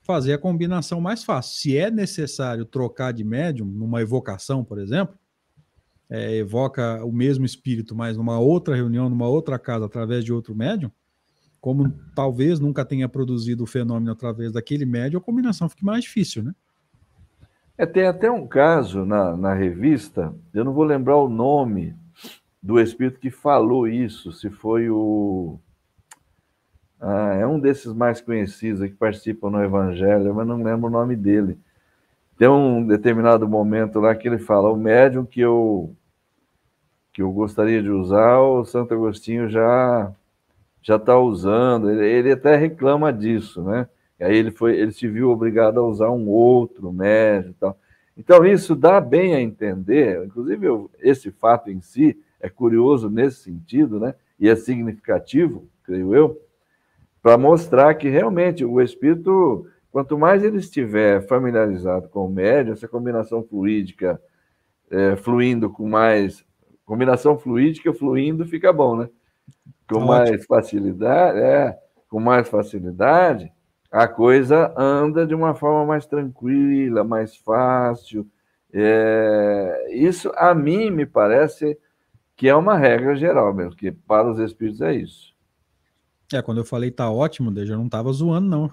fazer a combinação mais fácil. Se é necessário trocar de médium, numa evocação, por exemplo, é, evoca o mesmo espírito, mas numa outra reunião, numa outra casa, através de outro médium, como talvez nunca tenha produzido o fenômeno através daquele médium, a combinação fica mais difícil, né? É, tem até um caso na, na revista, eu não vou lembrar o nome do espírito que falou isso, se foi o ah, é um desses mais conhecidos que participam no Evangelho, mas não lembro o nome dele. Tem um determinado momento lá que ele fala: o médium que eu que eu gostaria de usar, o Santo Agostinho já já está usando. Ele, ele, até reclama disso, né? E aí ele foi, ele se viu obrigado a usar um outro médium, tal. Então isso dá bem a entender. Inclusive eu, esse fato em si é curioso nesse sentido, né? E é significativo, creio eu para mostrar que realmente o espírito, quanto mais ele estiver familiarizado com o médium, essa combinação fluídica é, fluindo com mais. Combinação fluídica fluindo fica bom, né? Com mais facilidade, é, com mais facilidade, a coisa anda de uma forma mais tranquila, mais fácil. É, isso a mim me parece que é uma regra geral mesmo, que para os espíritos é isso. É, quando eu falei tá ótimo, eu não estava zoando, não.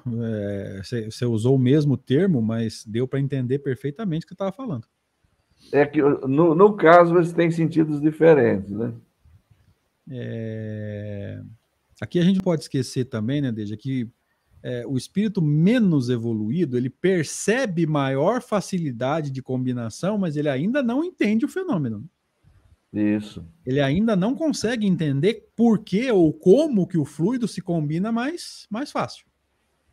Você é, usou o mesmo termo, mas deu para entender perfeitamente o que estava falando. É que no, no caso eles têm sentidos diferentes, né? É... Aqui a gente pode esquecer também, né, Deja, que é, o espírito menos evoluído ele percebe maior facilidade de combinação, mas ele ainda não entende o fenômeno. Isso. Ele ainda não consegue entender por que ou como que o fluido se combina mais, mais fácil.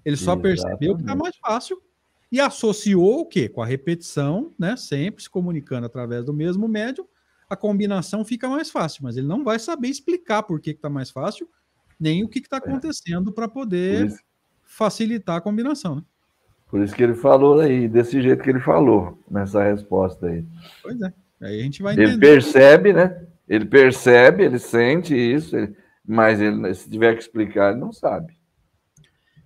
Ele só Exatamente. percebeu que está mais fácil e associou o quê? Com a repetição, né? Sempre se comunicando através do mesmo médium, a combinação fica mais fácil, mas ele não vai saber explicar por que está mais fácil, nem o que está é. acontecendo para poder isso... facilitar a combinação. Né? Por isso que ele falou aí, desse jeito que ele falou, nessa resposta aí. Pois é. Aí a gente vai entender. Ele percebe, né? Ele percebe, ele sente isso, mas ele, se tiver que explicar, ele não sabe.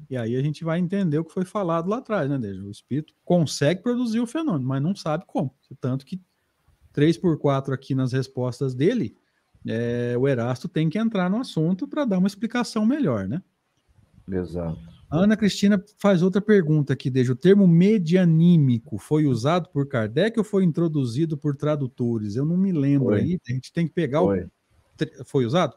E aí a gente vai entender o que foi falado lá atrás, né, Deja? O espírito consegue produzir o fenômeno, mas não sabe como. Tanto que 3 por 4 aqui nas respostas dele, é, o Erasto tem que entrar no assunto para dar uma explicação melhor, né? Exato. A Ana Cristina faz outra pergunta aqui, desde o termo medianímico foi usado por Kardec ou foi introduzido por tradutores? Eu não me lembro foi. aí, a gente tem que pegar foi. o. Foi usado?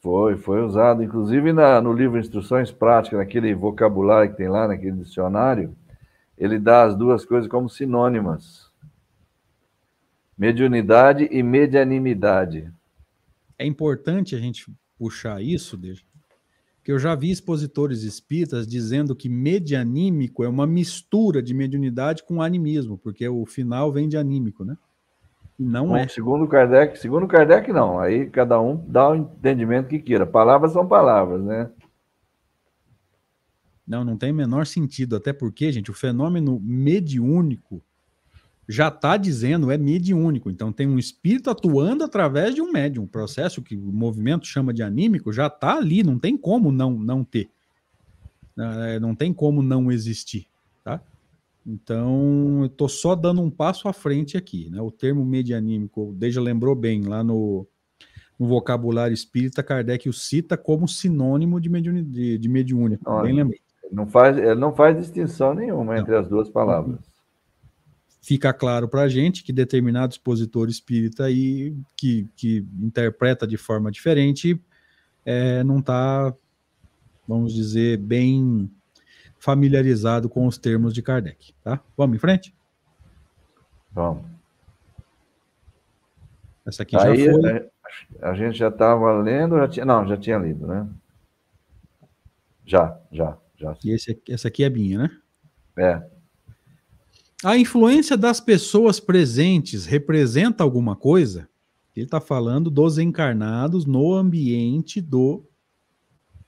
Foi, foi usado. Inclusive na, no livro Instruções Práticas, naquele vocabulário que tem lá, naquele dicionário, ele dá as duas coisas como sinônimas: mediunidade e medianimidade. É importante a gente puxar isso, desde que eu já vi expositores espíritas dizendo que medianímico é uma mistura de mediunidade com animismo, porque o final vem de anímico, né? Não Bom, é. Segundo Kardec, segundo Kardec, não. Aí cada um dá o entendimento que queira. Palavras são palavras, né? Não, não tem menor sentido. Até porque, gente, o fenômeno mediúnico já está dizendo é mediúnico. Então tem um espírito atuando através de um médium. O processo que o movimento chama de anímico já está ali. Não tem como não, não ter. É, não tem como não existir. Tá? Então, eu estou só dando um passo à frente aqui. Né? O termo medianímico, o Deja lembrou bem, lá no, no vocabulário espírita, Kardec o cita como sinônimo de, mediuni, de, de mediúnico. Olha, bem. Não faz, não faz distinção nenhuma não. entre as duas palavras. Fica claro para a gente que determinado expositor espírita aí, que, que interpreta de forma diferente, é, não está, vamos dizer, bem familiarizado com os termos de Kardec, tá? Vamos em frente? Vamos. Essa aqui Aí, já foi. A gente já estava lendo, já tinha, não, já tinha lido, né? Já, já, já. E esse, essa aqui é minha, né? É. A influência das pessoas presentes representa alguma coisa? Ele está falando dos encarnados no ambiente do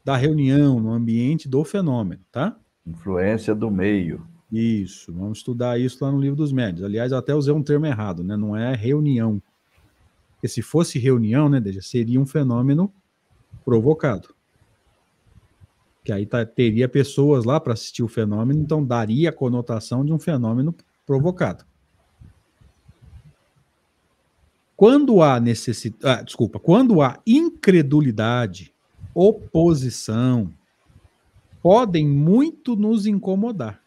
da reunião, no ambiente do fenômeno, tá? Influência do meio. Isso, vamos estudar isso lá no livro dos médios. Aliás, eu até usei um termo errado, né? Não é reunião. Porque se fosse reunião, né, Deja, seria um fenômeno provocado. Que aí tá, teria pessoas lá para assistir o fenômeno, então daria a conotação de um fenômeno provocado. Quando há necessidade, ah, desculpa, quando há incredulidade, oposição, podem muito nos incomodar.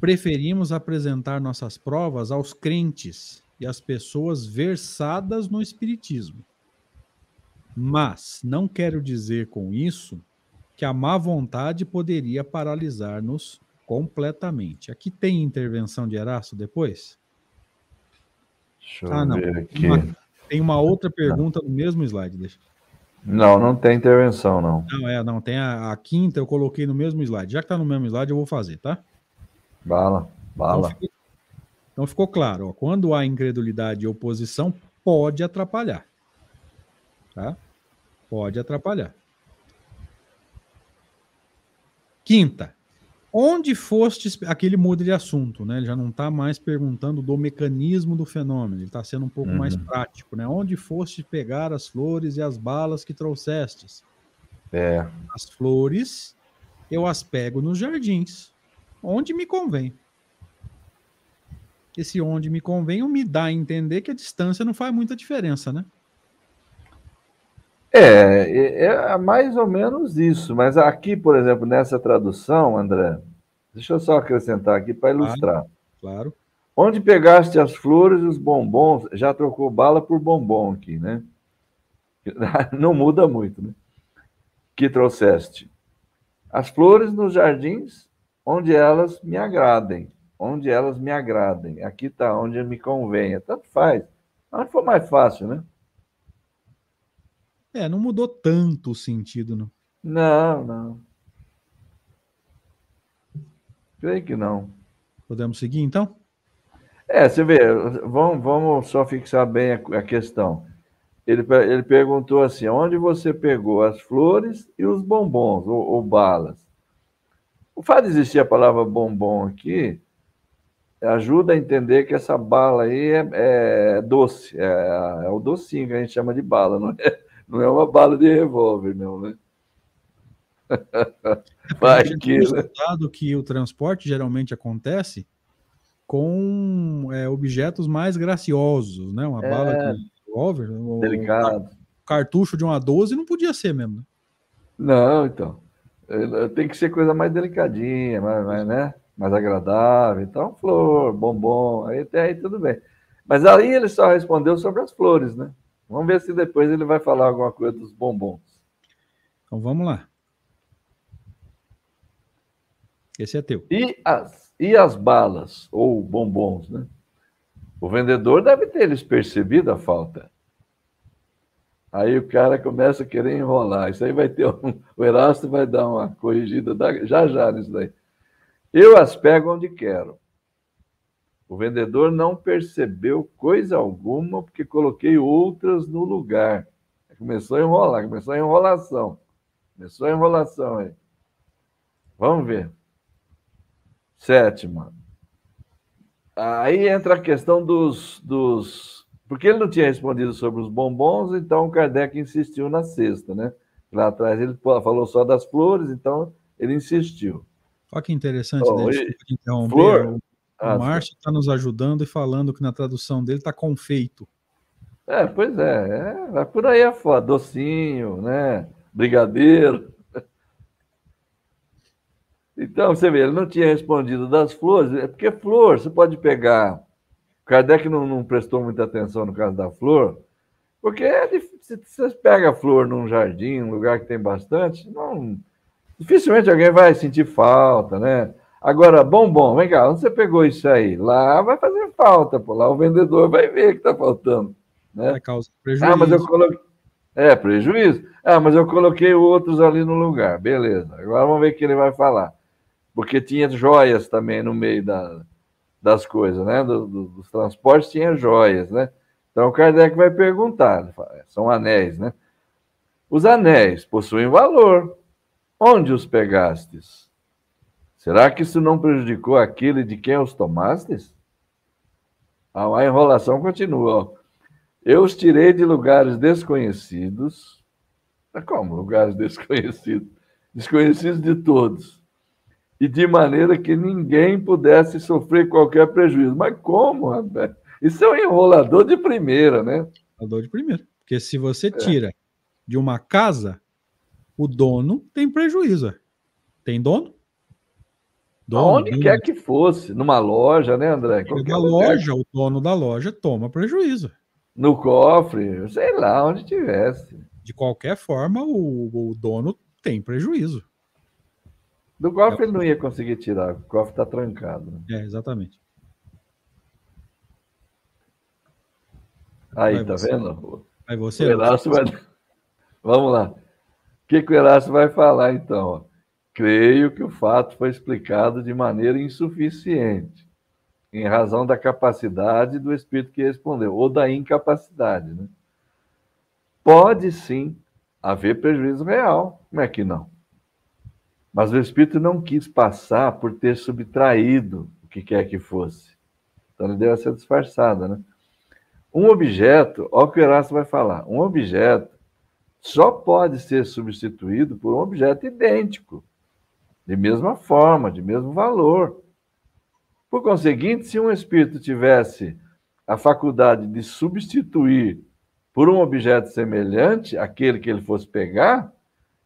Preferimos apresentar nossas provas aos crentes e às pessoas versadas no Espiritismo. Mas não quero dizer com isso que a má vontade poderia paralisar-nos completamente. Aqui tem intervenção de Erasto depois? Deixa ah, não. ver aqui. Uma, tem uma outra pergunta no mesmo slide, deixa. Não, não tem intervenção, não. Não, é, não. Tem a, a quinta, eu coloquei no mesmo slide. Já que está no mesmo slide, eu vou fazer, tá? Bala, bala. Então ficou, então ficou claro, ó, quando há incredulidade e oposição, pode atrapalhar. Tá? Pode atrapalhar. Quinta, Onde foste. Aqui ele muda de assunto, né? Ele já não está mais perguntando do mecanismo do fenômeno, ele está sendo um pouco uhum. mais prático, né? Onde foste pegar as flores e as balas que trouxestes? É. As flores eu as pego nos jardins, onde me convém. Esse onde me convém me dá a entender que a distância não faz muita diferença, né? É, é, é, mais ou menos isso, mas aqui, por exemplo, nessa tradução, André, deixa eu só acrescentar aqui para ilustrar. Claro, Onde pegaste as flores e os bombons, já trocou bala por bombom aqui, né? Não muda muito, né? Que trouxeste. As flores nos jardins, onde elas me agradem. Onde elas me agradem. Aqui está, onde me convenha. Tanto faz. Onde for mais fácil, né? É, não mudou tanto o sentido, não. Não, não. Creio que não. Podemos seguir, então? É, você vê, vamos, vamos só fixar bem a, a questão. Ele, ele perguntou assim: onde você pegou as flores e os bombons, ou, ou balas? O fato de existir a palavra bombom aqui ajuda a entender que essa bala aí é, é doce, é, é, o docinho que a gente chama de bala, não é? Não é uma bala de revólver, não, né? Vai que, né? que o transporte geralmente acontece com é, objetos mais graciosos, né? Uma é, bala que revólver. Delicado. O cartucho de uma 12 não podia ser mesmo. Né? Não, então. Tem que ser coisa mais delicadinha, mais, mais, né? mais agradável. Então, flor, bombom, aí até aí tudo bem. Mas aí ele só respondeu sobre as flores, né? Vamos ver se depois ele vai falar alguma coisa dos bombons. Então vamos lá. Esse é teu. E as, e as balas, ou bombons, né? O vendedor deve ter eles percebido a falta. Aí o cara começa a querer enrolar. Isso aí vai ter um. O Erasto vai dar uma corrigida já já nisso daí. Eu as pego onde quero. O vendedor não percebeu coisa alguma porque coloquei outras no lugar. Começou a enrolar, começou a enrolação. Começou a enrolação aí. Vamos ver. Sétima. Aí entra a questão dos, dos. Porque ele não tinha respondido sobre os bombons, então o Kardec insistiu na sexta, né? Lá atrás ele falou só das flores, então ele insistiu. Olha que interessante, oh, né? Então, O, ah, Márcio está nos ajudando e falando que na tradução dele está confeito. É, pois é, é, por aí afora, docinho, né? Brigadeiro. Então, você vê, ele não tinha respondido das flores, é porque flor, você pode pegar. Kardec não, não prestou muita atenção no caso da flor, porque é se você pega a flor num jardim, um lugar que tem bastante, não, dificilmente alguém vai sentir falta, né? Agora, bombom, vem cá, onde você pegou isso aí? Lá vai fazer falta, pô, lá o vendedor vai ver que está faltando. Né? É causa prejuízo. Ah, mas eu coloquei. É, prejuízo. Ah, mas eu coloquei outros ali no lugar. Beleza. Agora vamos ver o que ele vai falar porque tinha joias também no meio da, das coisas, né? Do, do, dos transportes tinha joias, né? Então o Kardec vai perguntar, é, são anéis, né? Os anéis possuem valor. Onde os pegastes? Será que isso não prejudicou aquele de quem os tomastes? A enrolação continua. Eu os tirei de lugares desconhecidos. Como lugares desconhecidos? Desconhecidos de todos e de maneira que ninguém pudesse sofrer qualquer prejuízo. Mas como, rapaz? Isso é um enrolador de primeira, né? Enrolador de primeira. Porque se você é. tira é. de uma casa, o dono tem prejuízo. Tem dono? Dono Onde dono. quer que fosse, numa loja, né, André? Na loja, o dono da loja toma prejuízo. No cofre, sei lá, onde tivesse. De qualquer forma, o, o dono tem prejuízo. Do golfe ele não ia conseguir tirar, o golfe está trancado. Né? É, exatamente. Aí, vai tá você. vendo? Aí você. O Erasto vai... Vamos lá. O que, que o Erasto vai falar, então? Creio que o fato foi explicado de maneira insuficiente, em razão da capacidade do espírito que respondeu, ou da incapacidade. Né? Pode sim haver prejuízo real. Como é que não? Mas o espírito não quis passar por ter subtraído o que quer que fosse. Então ele deu essa disfarçada, né? Um objeto, olha o que o Erasto vai falar, um objeto só pode ser substituído por um objeto idêntico, de mesma forma, de mesmo valor. Por conseguinte, se um espírito tivesse a faculdade de substituir por um objeto semelhante aquele que ele fosse pegar,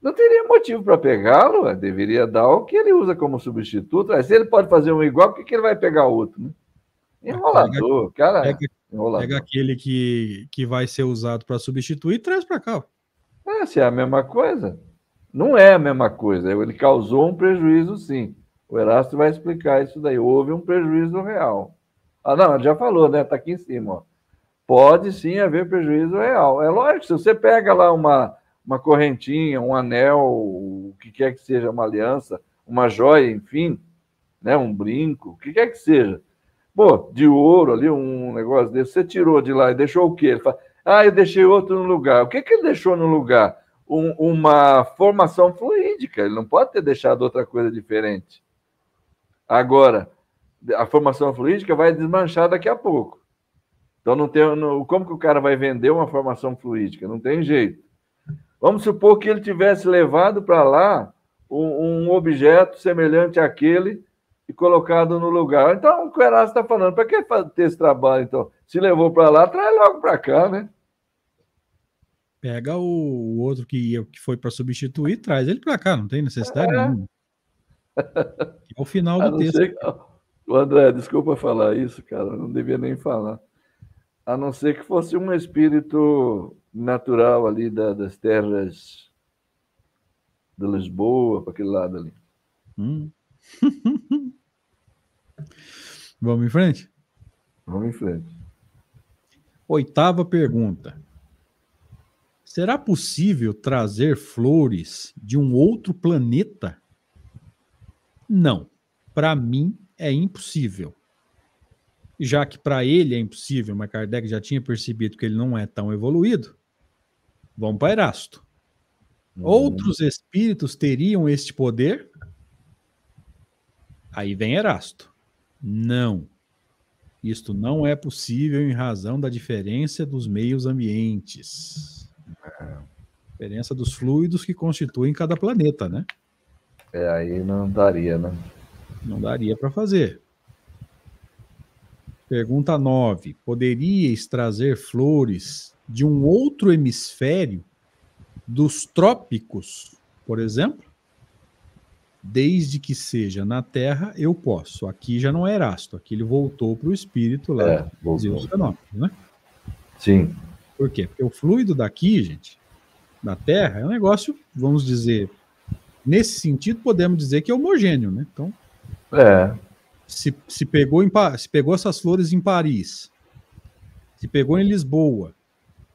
não teria motivo para pegá-lo, deveria dar o que ele usa como substituto. se ele pode fazer um igual, por que, ele vai pegar outro? Né? Enrolador, pega, cara. Pega, enrolador. pega aquele que, que vai ser usado para substituir e traz para cá. É, se é a mesma coisa. Não é a mesma coisa. Ele causou um prejuízo, sim. O Erasto vai explicar isso daí. Houve um prejuízo real. Ah, não, já falou, né? Está aqui em cima. Ó. Pode sim haver prejuízo real. É lógico, se você pega lá uma uma correntinha, um anel, o que quer que seja, uma aliança, uma joia, enfim, né, um brinco, o que quer que seja. Pô, de ouro ali, um negócio desse, você tirou de lá e deixou o quê? Ele fala, ah, eu deixei outro no lugar. O que, que ele deixou no lugar? Um, uma formação fluídica, ele não pode ter deixado outra coisa diferente. Agora, a formação fluídica vai desmanchar daqui a pouco. Então, não tem, não, como que o cara vai vender uma formação fluídica? Não tem jeito. Vamos supor que ele tivesse levado para lá um, um, objeto semelhante àquele e colocado no lugar. Então, o Queraço está falando, para que ter esse trabalho, então? Se levou para lá, traz logo para cá, né? Pega o, o outro que, que foi para substituir, traz ele para cá, não tem necessidade é. nenhuma. É o final do texto. O André, desculpa falar isso, cara, não devia nem falar. A não ser que fosse um espírito natural ali da, das terras de Lisboa, para aquele lado ali. Hum. Vamos em frente? Vamos em frente. Oitava pergunta. Será possível trazer flores de um outro planeta? Não. Para mim é impossível. Já que para ele é impossível, mas Kardec já tinha percebido que ele não é tão evoluído, vamos para Erasto. Uhum. Outros espíritos teriam este poder? Aí vem Erasto. Não. Isto não é possível em razão da diferença dos meios ambientes. É. Diferença dos fluidos que constituem cada planeta, né? É, aí não daria, né? Não daria para fazer. Pergunta 9. Poderíeis trazer flores de um outro hemisfério dos trópicos, por exemplo? Desde que seja na Terra, eu posso. Aqui já não é Erasto, aqui ele voltou para o espírito lá, é, Zeus né? Sim. Por quê? Porque o fluido daqui, gente, da Terra, é um negócio, vamos dizer, nesse sentido, podemos dizer que é homogêneo, né? Então, é. Se, se, pegou em, se pegou essas flores em Paris, se pegou em Lisboa,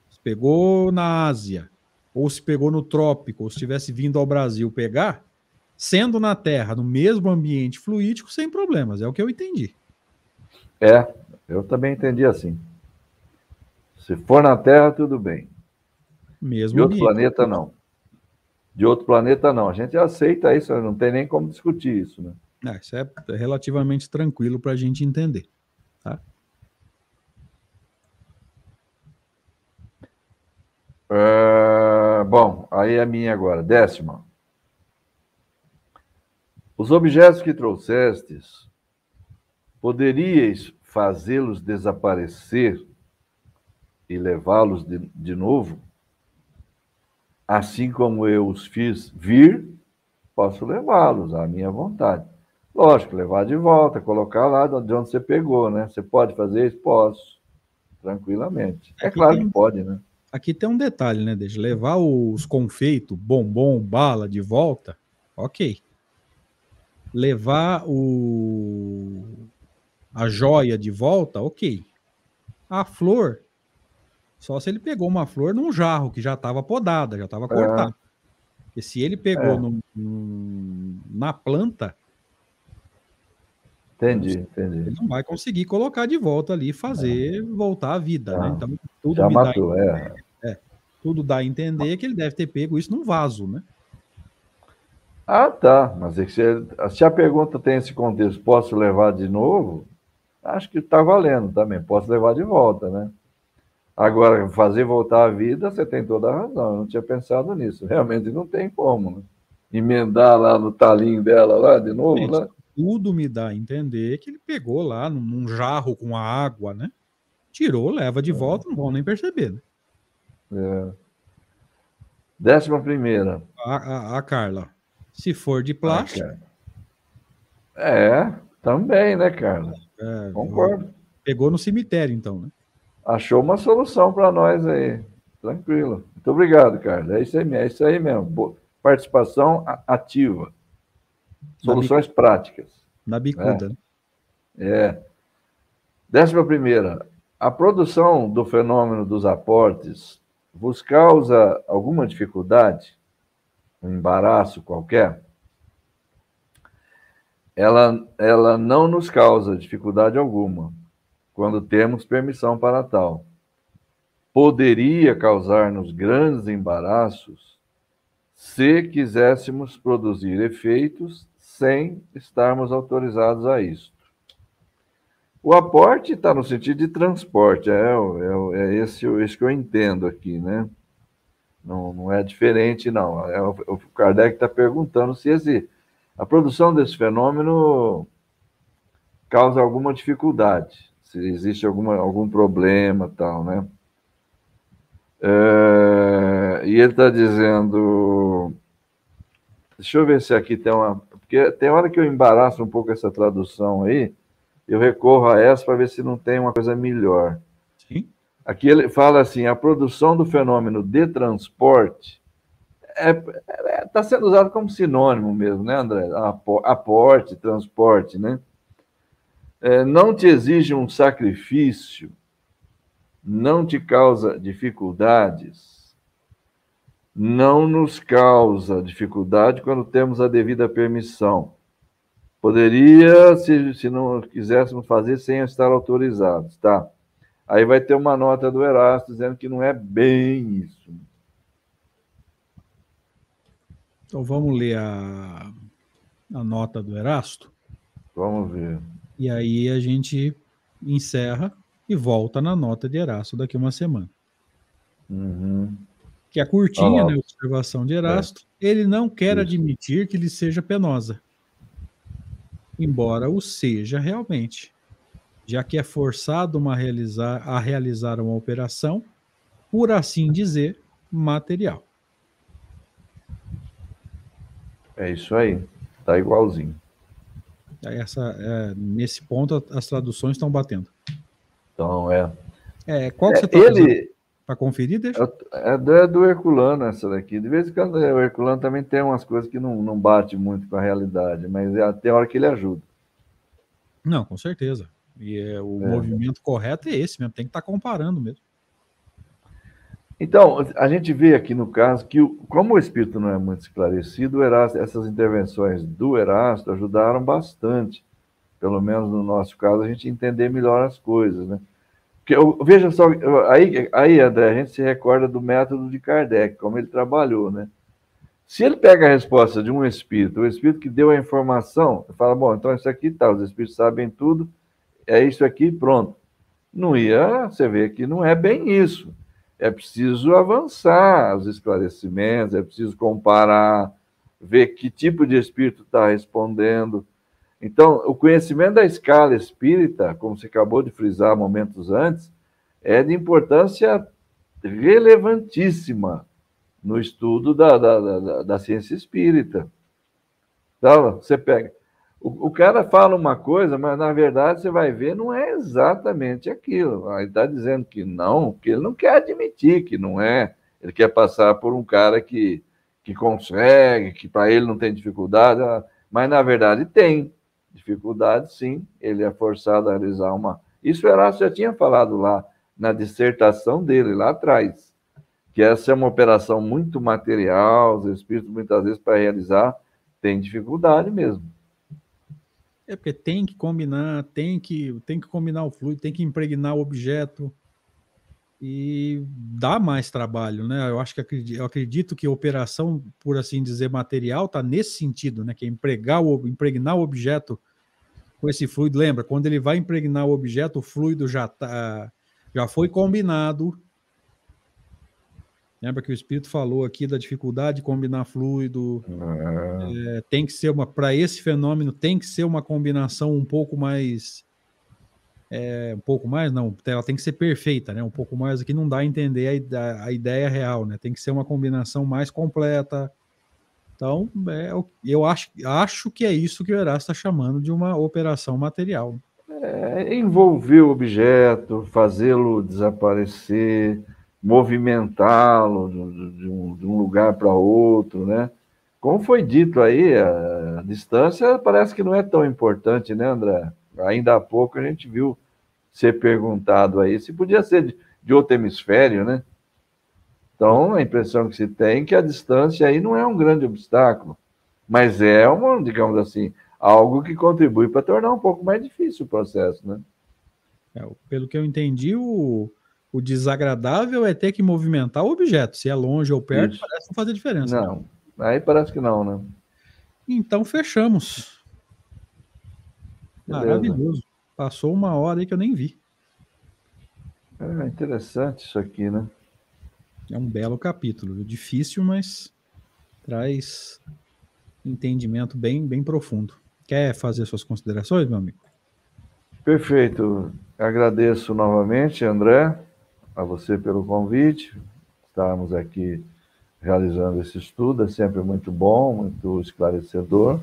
se pegou na Ásia, ou se pegou no trópico, ou se tivesse vindo ao Brasil pegar, sendo na Terra, no mesmo ambiente fluídico, sem problemas. É o que eu entendi. É, eu também entendi assim. Se for na Terra, tudo bem. Mesmo De outro planeta, não. De outro planeta, não. A gente aceita isso, não tem nem como discutir isso, né? É, isso é relativamente tranquilo para a gente entender. Tá? É, bom, aí é a minha agora. Décima. Os objetos que trouxestes, poderíeis fazê-los desaparecer e levá-los de, de novo? Assim como eu os fiz vir, posso levá-los à minha vontade. Lógico, levar de volta, colocar lá de onde você pegou, né? Você pode fazer isso? Posso, tranquilamente. É aqui claro tem, que pode, né? Aqui tem um detalhe, né? Deixa levar os confeitos, bombom, bala de volta, ok. Levar o a joia de volta, ok. A flor, só se ele pegou uma flor num jarro que já estava podada, já estava cortada. É. E se ele pegou é. na planta, Entendi, entendi. Ele não vai conseguir colocar de volta ali e fazer é. voltar à vida, né? Então, tudo Já matou, dá, é. é. Tudo dá a entender que ele deve ter pego isso num vaso, né? Ah, tá. Mas é se a pergunta tem esse contexto, posso levar de novo? Acho que está valendo também. Posso levar de volta, né? Agora, fazer voltar à vida, você tem toda a razão. Eu não tinha pensado nisso. Realmente não tem como, né? Emendar lá no talinho dela, lá de novo, Gente, né? tudo me dá a entender que ele pegou lá num, jarro com a água, né? Tirou, leva de é. volta, não vão nem perceber, né? É. Décima primeira. A, a, a, Carla. Se for de plástico. É, também, né, Carla? É, Concordo. Pegou no cemitério, então, né? Achou uma solução para nós aí. Tranquilo. Muito obrigado, Carla. É isso aí, é isso aí mesmo. Participação ativa. Soluções práticas. Na bicuda. Né? É. Décima primeira, a produção do fenômeno dos aportes vos causa alguma dificuldade, um embaraço qualquer? Ela, ela não nos causa dificuldade alguma, quando temos permissão para tal. Poderia causar-nos grandes embaraços se quiséssemos produzir efeitos sem estarmos autorizados a isso. O aporte está no sentido de transporte, é, é, é esse, esse que eu entendo aqui, né? Não, não é diferente, não. É, o Kardec está perguntando se esse, a produção desse fenômeno causa alguma dificuldade, se existe alguma, algum problema tal, né? É, e ele está dizendo. Deixa eu ver se aqui tem uma. Porque tem hora que eu embaraço um pouco essa tradução aí, eu recorro a essa para ver se não tem uma coisa melhor. Sim. Aqui ele fala assim: a produção do fenômeno de transporte está é, é, tá sendo usado como sinônimo mesmo, né, André? Aporte, transporte, né? É, não te exige um sacrifício, não te causa dificuldades, não nos causa dificuldade quando temos a devida permissão. Poderia, se, se não quiséssemos fazer sem estar autorizados, tá? Aí vai ter uma nota do Erasto dizendo que não é bem isso. Então vamos ler a, a nota do Erasto? Vamos ver. E aí a gente encerra e volta na nota de Erasto daqui uma semana. Uhum. Que é curtinha, ah, né? Observação de Erasto. É. Ele não quer Isso. admitir que lhe seja penosa, embora o seja realmente, já que é forçado uma realizar, a realizar uma operação, por assim dizer, material. É isso aí. Tá igualzinho. Essa, é, nesse ponto, as traduções estão batendo. Então, é. é qual que é, você está ele... para conferir? Deixa? É, é, do, é do Herculano essa daqui. De vez em quando o Herculano também tem umas coisas que não, não bate muito com a realidade, mas é até a hora que ele ajuda. Não, com certeza. E é, o é. movimento correto é esse mesmo, tem que estar tá comparando mesmo. Então, a gente vê aqui no caso que, como o espírito não é muito esclarecido, Erasto, essas intervenções do Erasto ajudaram bastante, pelo menos no nosso caso, a gente entender melhor as coisas, né? Porque, veja só, aí, aí, André, a gente se recorda do método de Kardec, como ele trabalhou, né? Se ele pega a resposta de um espírito, o espírito que deu a informação, fala, bom, então isso aqui tá, os espíritos sabem tudo, é isso aqui, pronto. Não ia, você vê que não é bem isso é preciso avançar os esclarecimentos, é preciso comparar, ver que tipo de espírito está respondendo. Então, o conhecimento da escala espírita, como você acabou de frisar momentos antes, é de importância relevantíssima no estudo da, da, da, da ciência espírita. Então, você pega o, o, cara fala uma coisa, mas na verdade você vai ver, não é exatamente aquilo. Ele está dizendo que não, que ele não quer admitir que não é. Ele quer passar por um cara que, que consegue, que para ele não tem dificuldade, ah, mas na verdade tem dificuldade, sim. Ele é forçado a realizar uma. Isso Erasmo já tinha falado lá na dissertação dele, lá atrás, que essa é uma operação muito material, os espíritos muitas vezes para realizar têm dificuldade mesmo. É porque tem que combinar, tem que, tem que combinar o fluido, tem que impregnar o objeto e dá mais trabalho, né? Eu acho que acredito, eu acredito que a operação, por assim dizer, material está nesse sentido, né? Que é empregar o, impregnar o objeto com esse fluido. Lembra, quando ele vai impregnar o objeto, o fluido já tá, já foi combinado Lembra que o Espírito falou aqui da dificuldade de combinar fluido. É. É, tem que ser uma. Para esse fenômeno, tem que ser uma combinação um pouco mais. É, um pouco mais, não, ela tem que ser perfeita, né? Um pouco mais aqui não dá a entender a, a ideia real, né? Tem que ser uma combinação mais completa. Então, é, eu acho, acho que é isso que o Erasto está chamando de uma operação material. É, envolver o objeto, fazê-lo desaparecer, movimentá-lo de, um, de um lugar para outro, né? Como foi dito aí, a distância parece que não é tão importante, né, André? Ainda há pouco a gente viu ser perguntado aí se podia ser de, de outro hemisfério, né? Então, a impressão que se tem é que a distância aí não é um grande obstáculo, mas é uma, digamos assim, algo que contribui para tornar um pouco mais difícil o processo, né? É, pelo que eu entendi, o, o desagradável é ter que movimentar o objeto. Se é longe ou perto, Isso. parece não fazer diferença. Não, aí parece que não, né? Então fechamos. Beleza. Maravilhoso. Passou uma hora aí que eu nem vi. É interessante isso aqui, né? É um belo capítulo. Difícil, mas traz entendimento bem, bem profundo. Quer fazer suas considerações, meu amigo? Perfeito. Agradeço novamente, André a você pelo convite, estarmos aqui realizando esse estudo, é sempre muito bom, muito esclarecedor.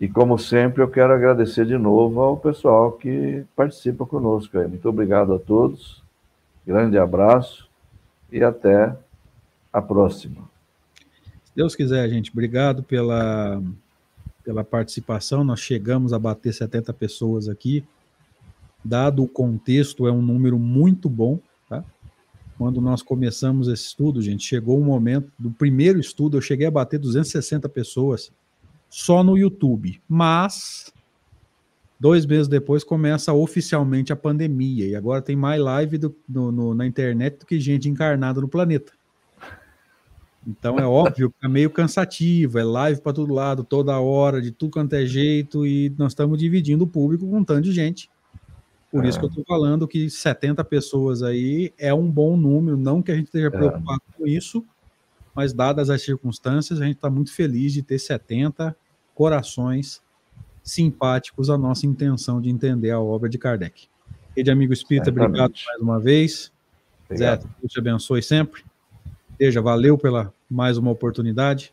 E, como sempre, eu quero agradecer de novo ao pessoal que participa conosco. Muito obrigado a todos, grande abraço e até a próxima. Se Deus quiser, gente, obrigado pela, pela participação. Nós chegamos a bater 70 pessoas aqui. Dado o contexto, é um número muito bom. Quando nós começamos esse estudo, gente, chegou o um momento do primeiro estudo, eu cheguei a bater 260 pessoas só no YouTube. Mas dois meses depois começa oficialmente a pandemia e agora tem mais live do, no, no, na internet do que gente encarnada no planeta. Então é óbvio que é meio cansativo, é live para todo lado, toda hora, de tudo quanto é jeito, e nós estamos dividindo o público com um tanto de gente. Por é. isso que eu estou falando que 70 pessoas aí é um bom número, não que a gente esteja é. preocupado é. com isso, mas dadas as circunstâncias, a gente está muito feliz de ter 70 corações simpáticos à nossa intenção de entender a obra de Kardec. Rede Amigo Espírita, obrigado mais uma vez. Obrigado. Zé, Deus te abençoe sempre. Seja, valeu pela mais uma oportunidade.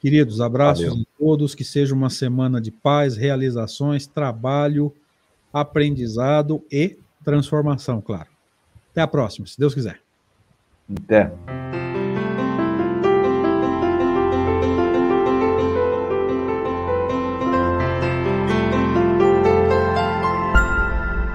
Queridos, abraços valeu. a todos, que seja uma semana de paz, realizações, trabalho, aprendizado e transformação, claro. Até a próxima, se Deus quiser. Até.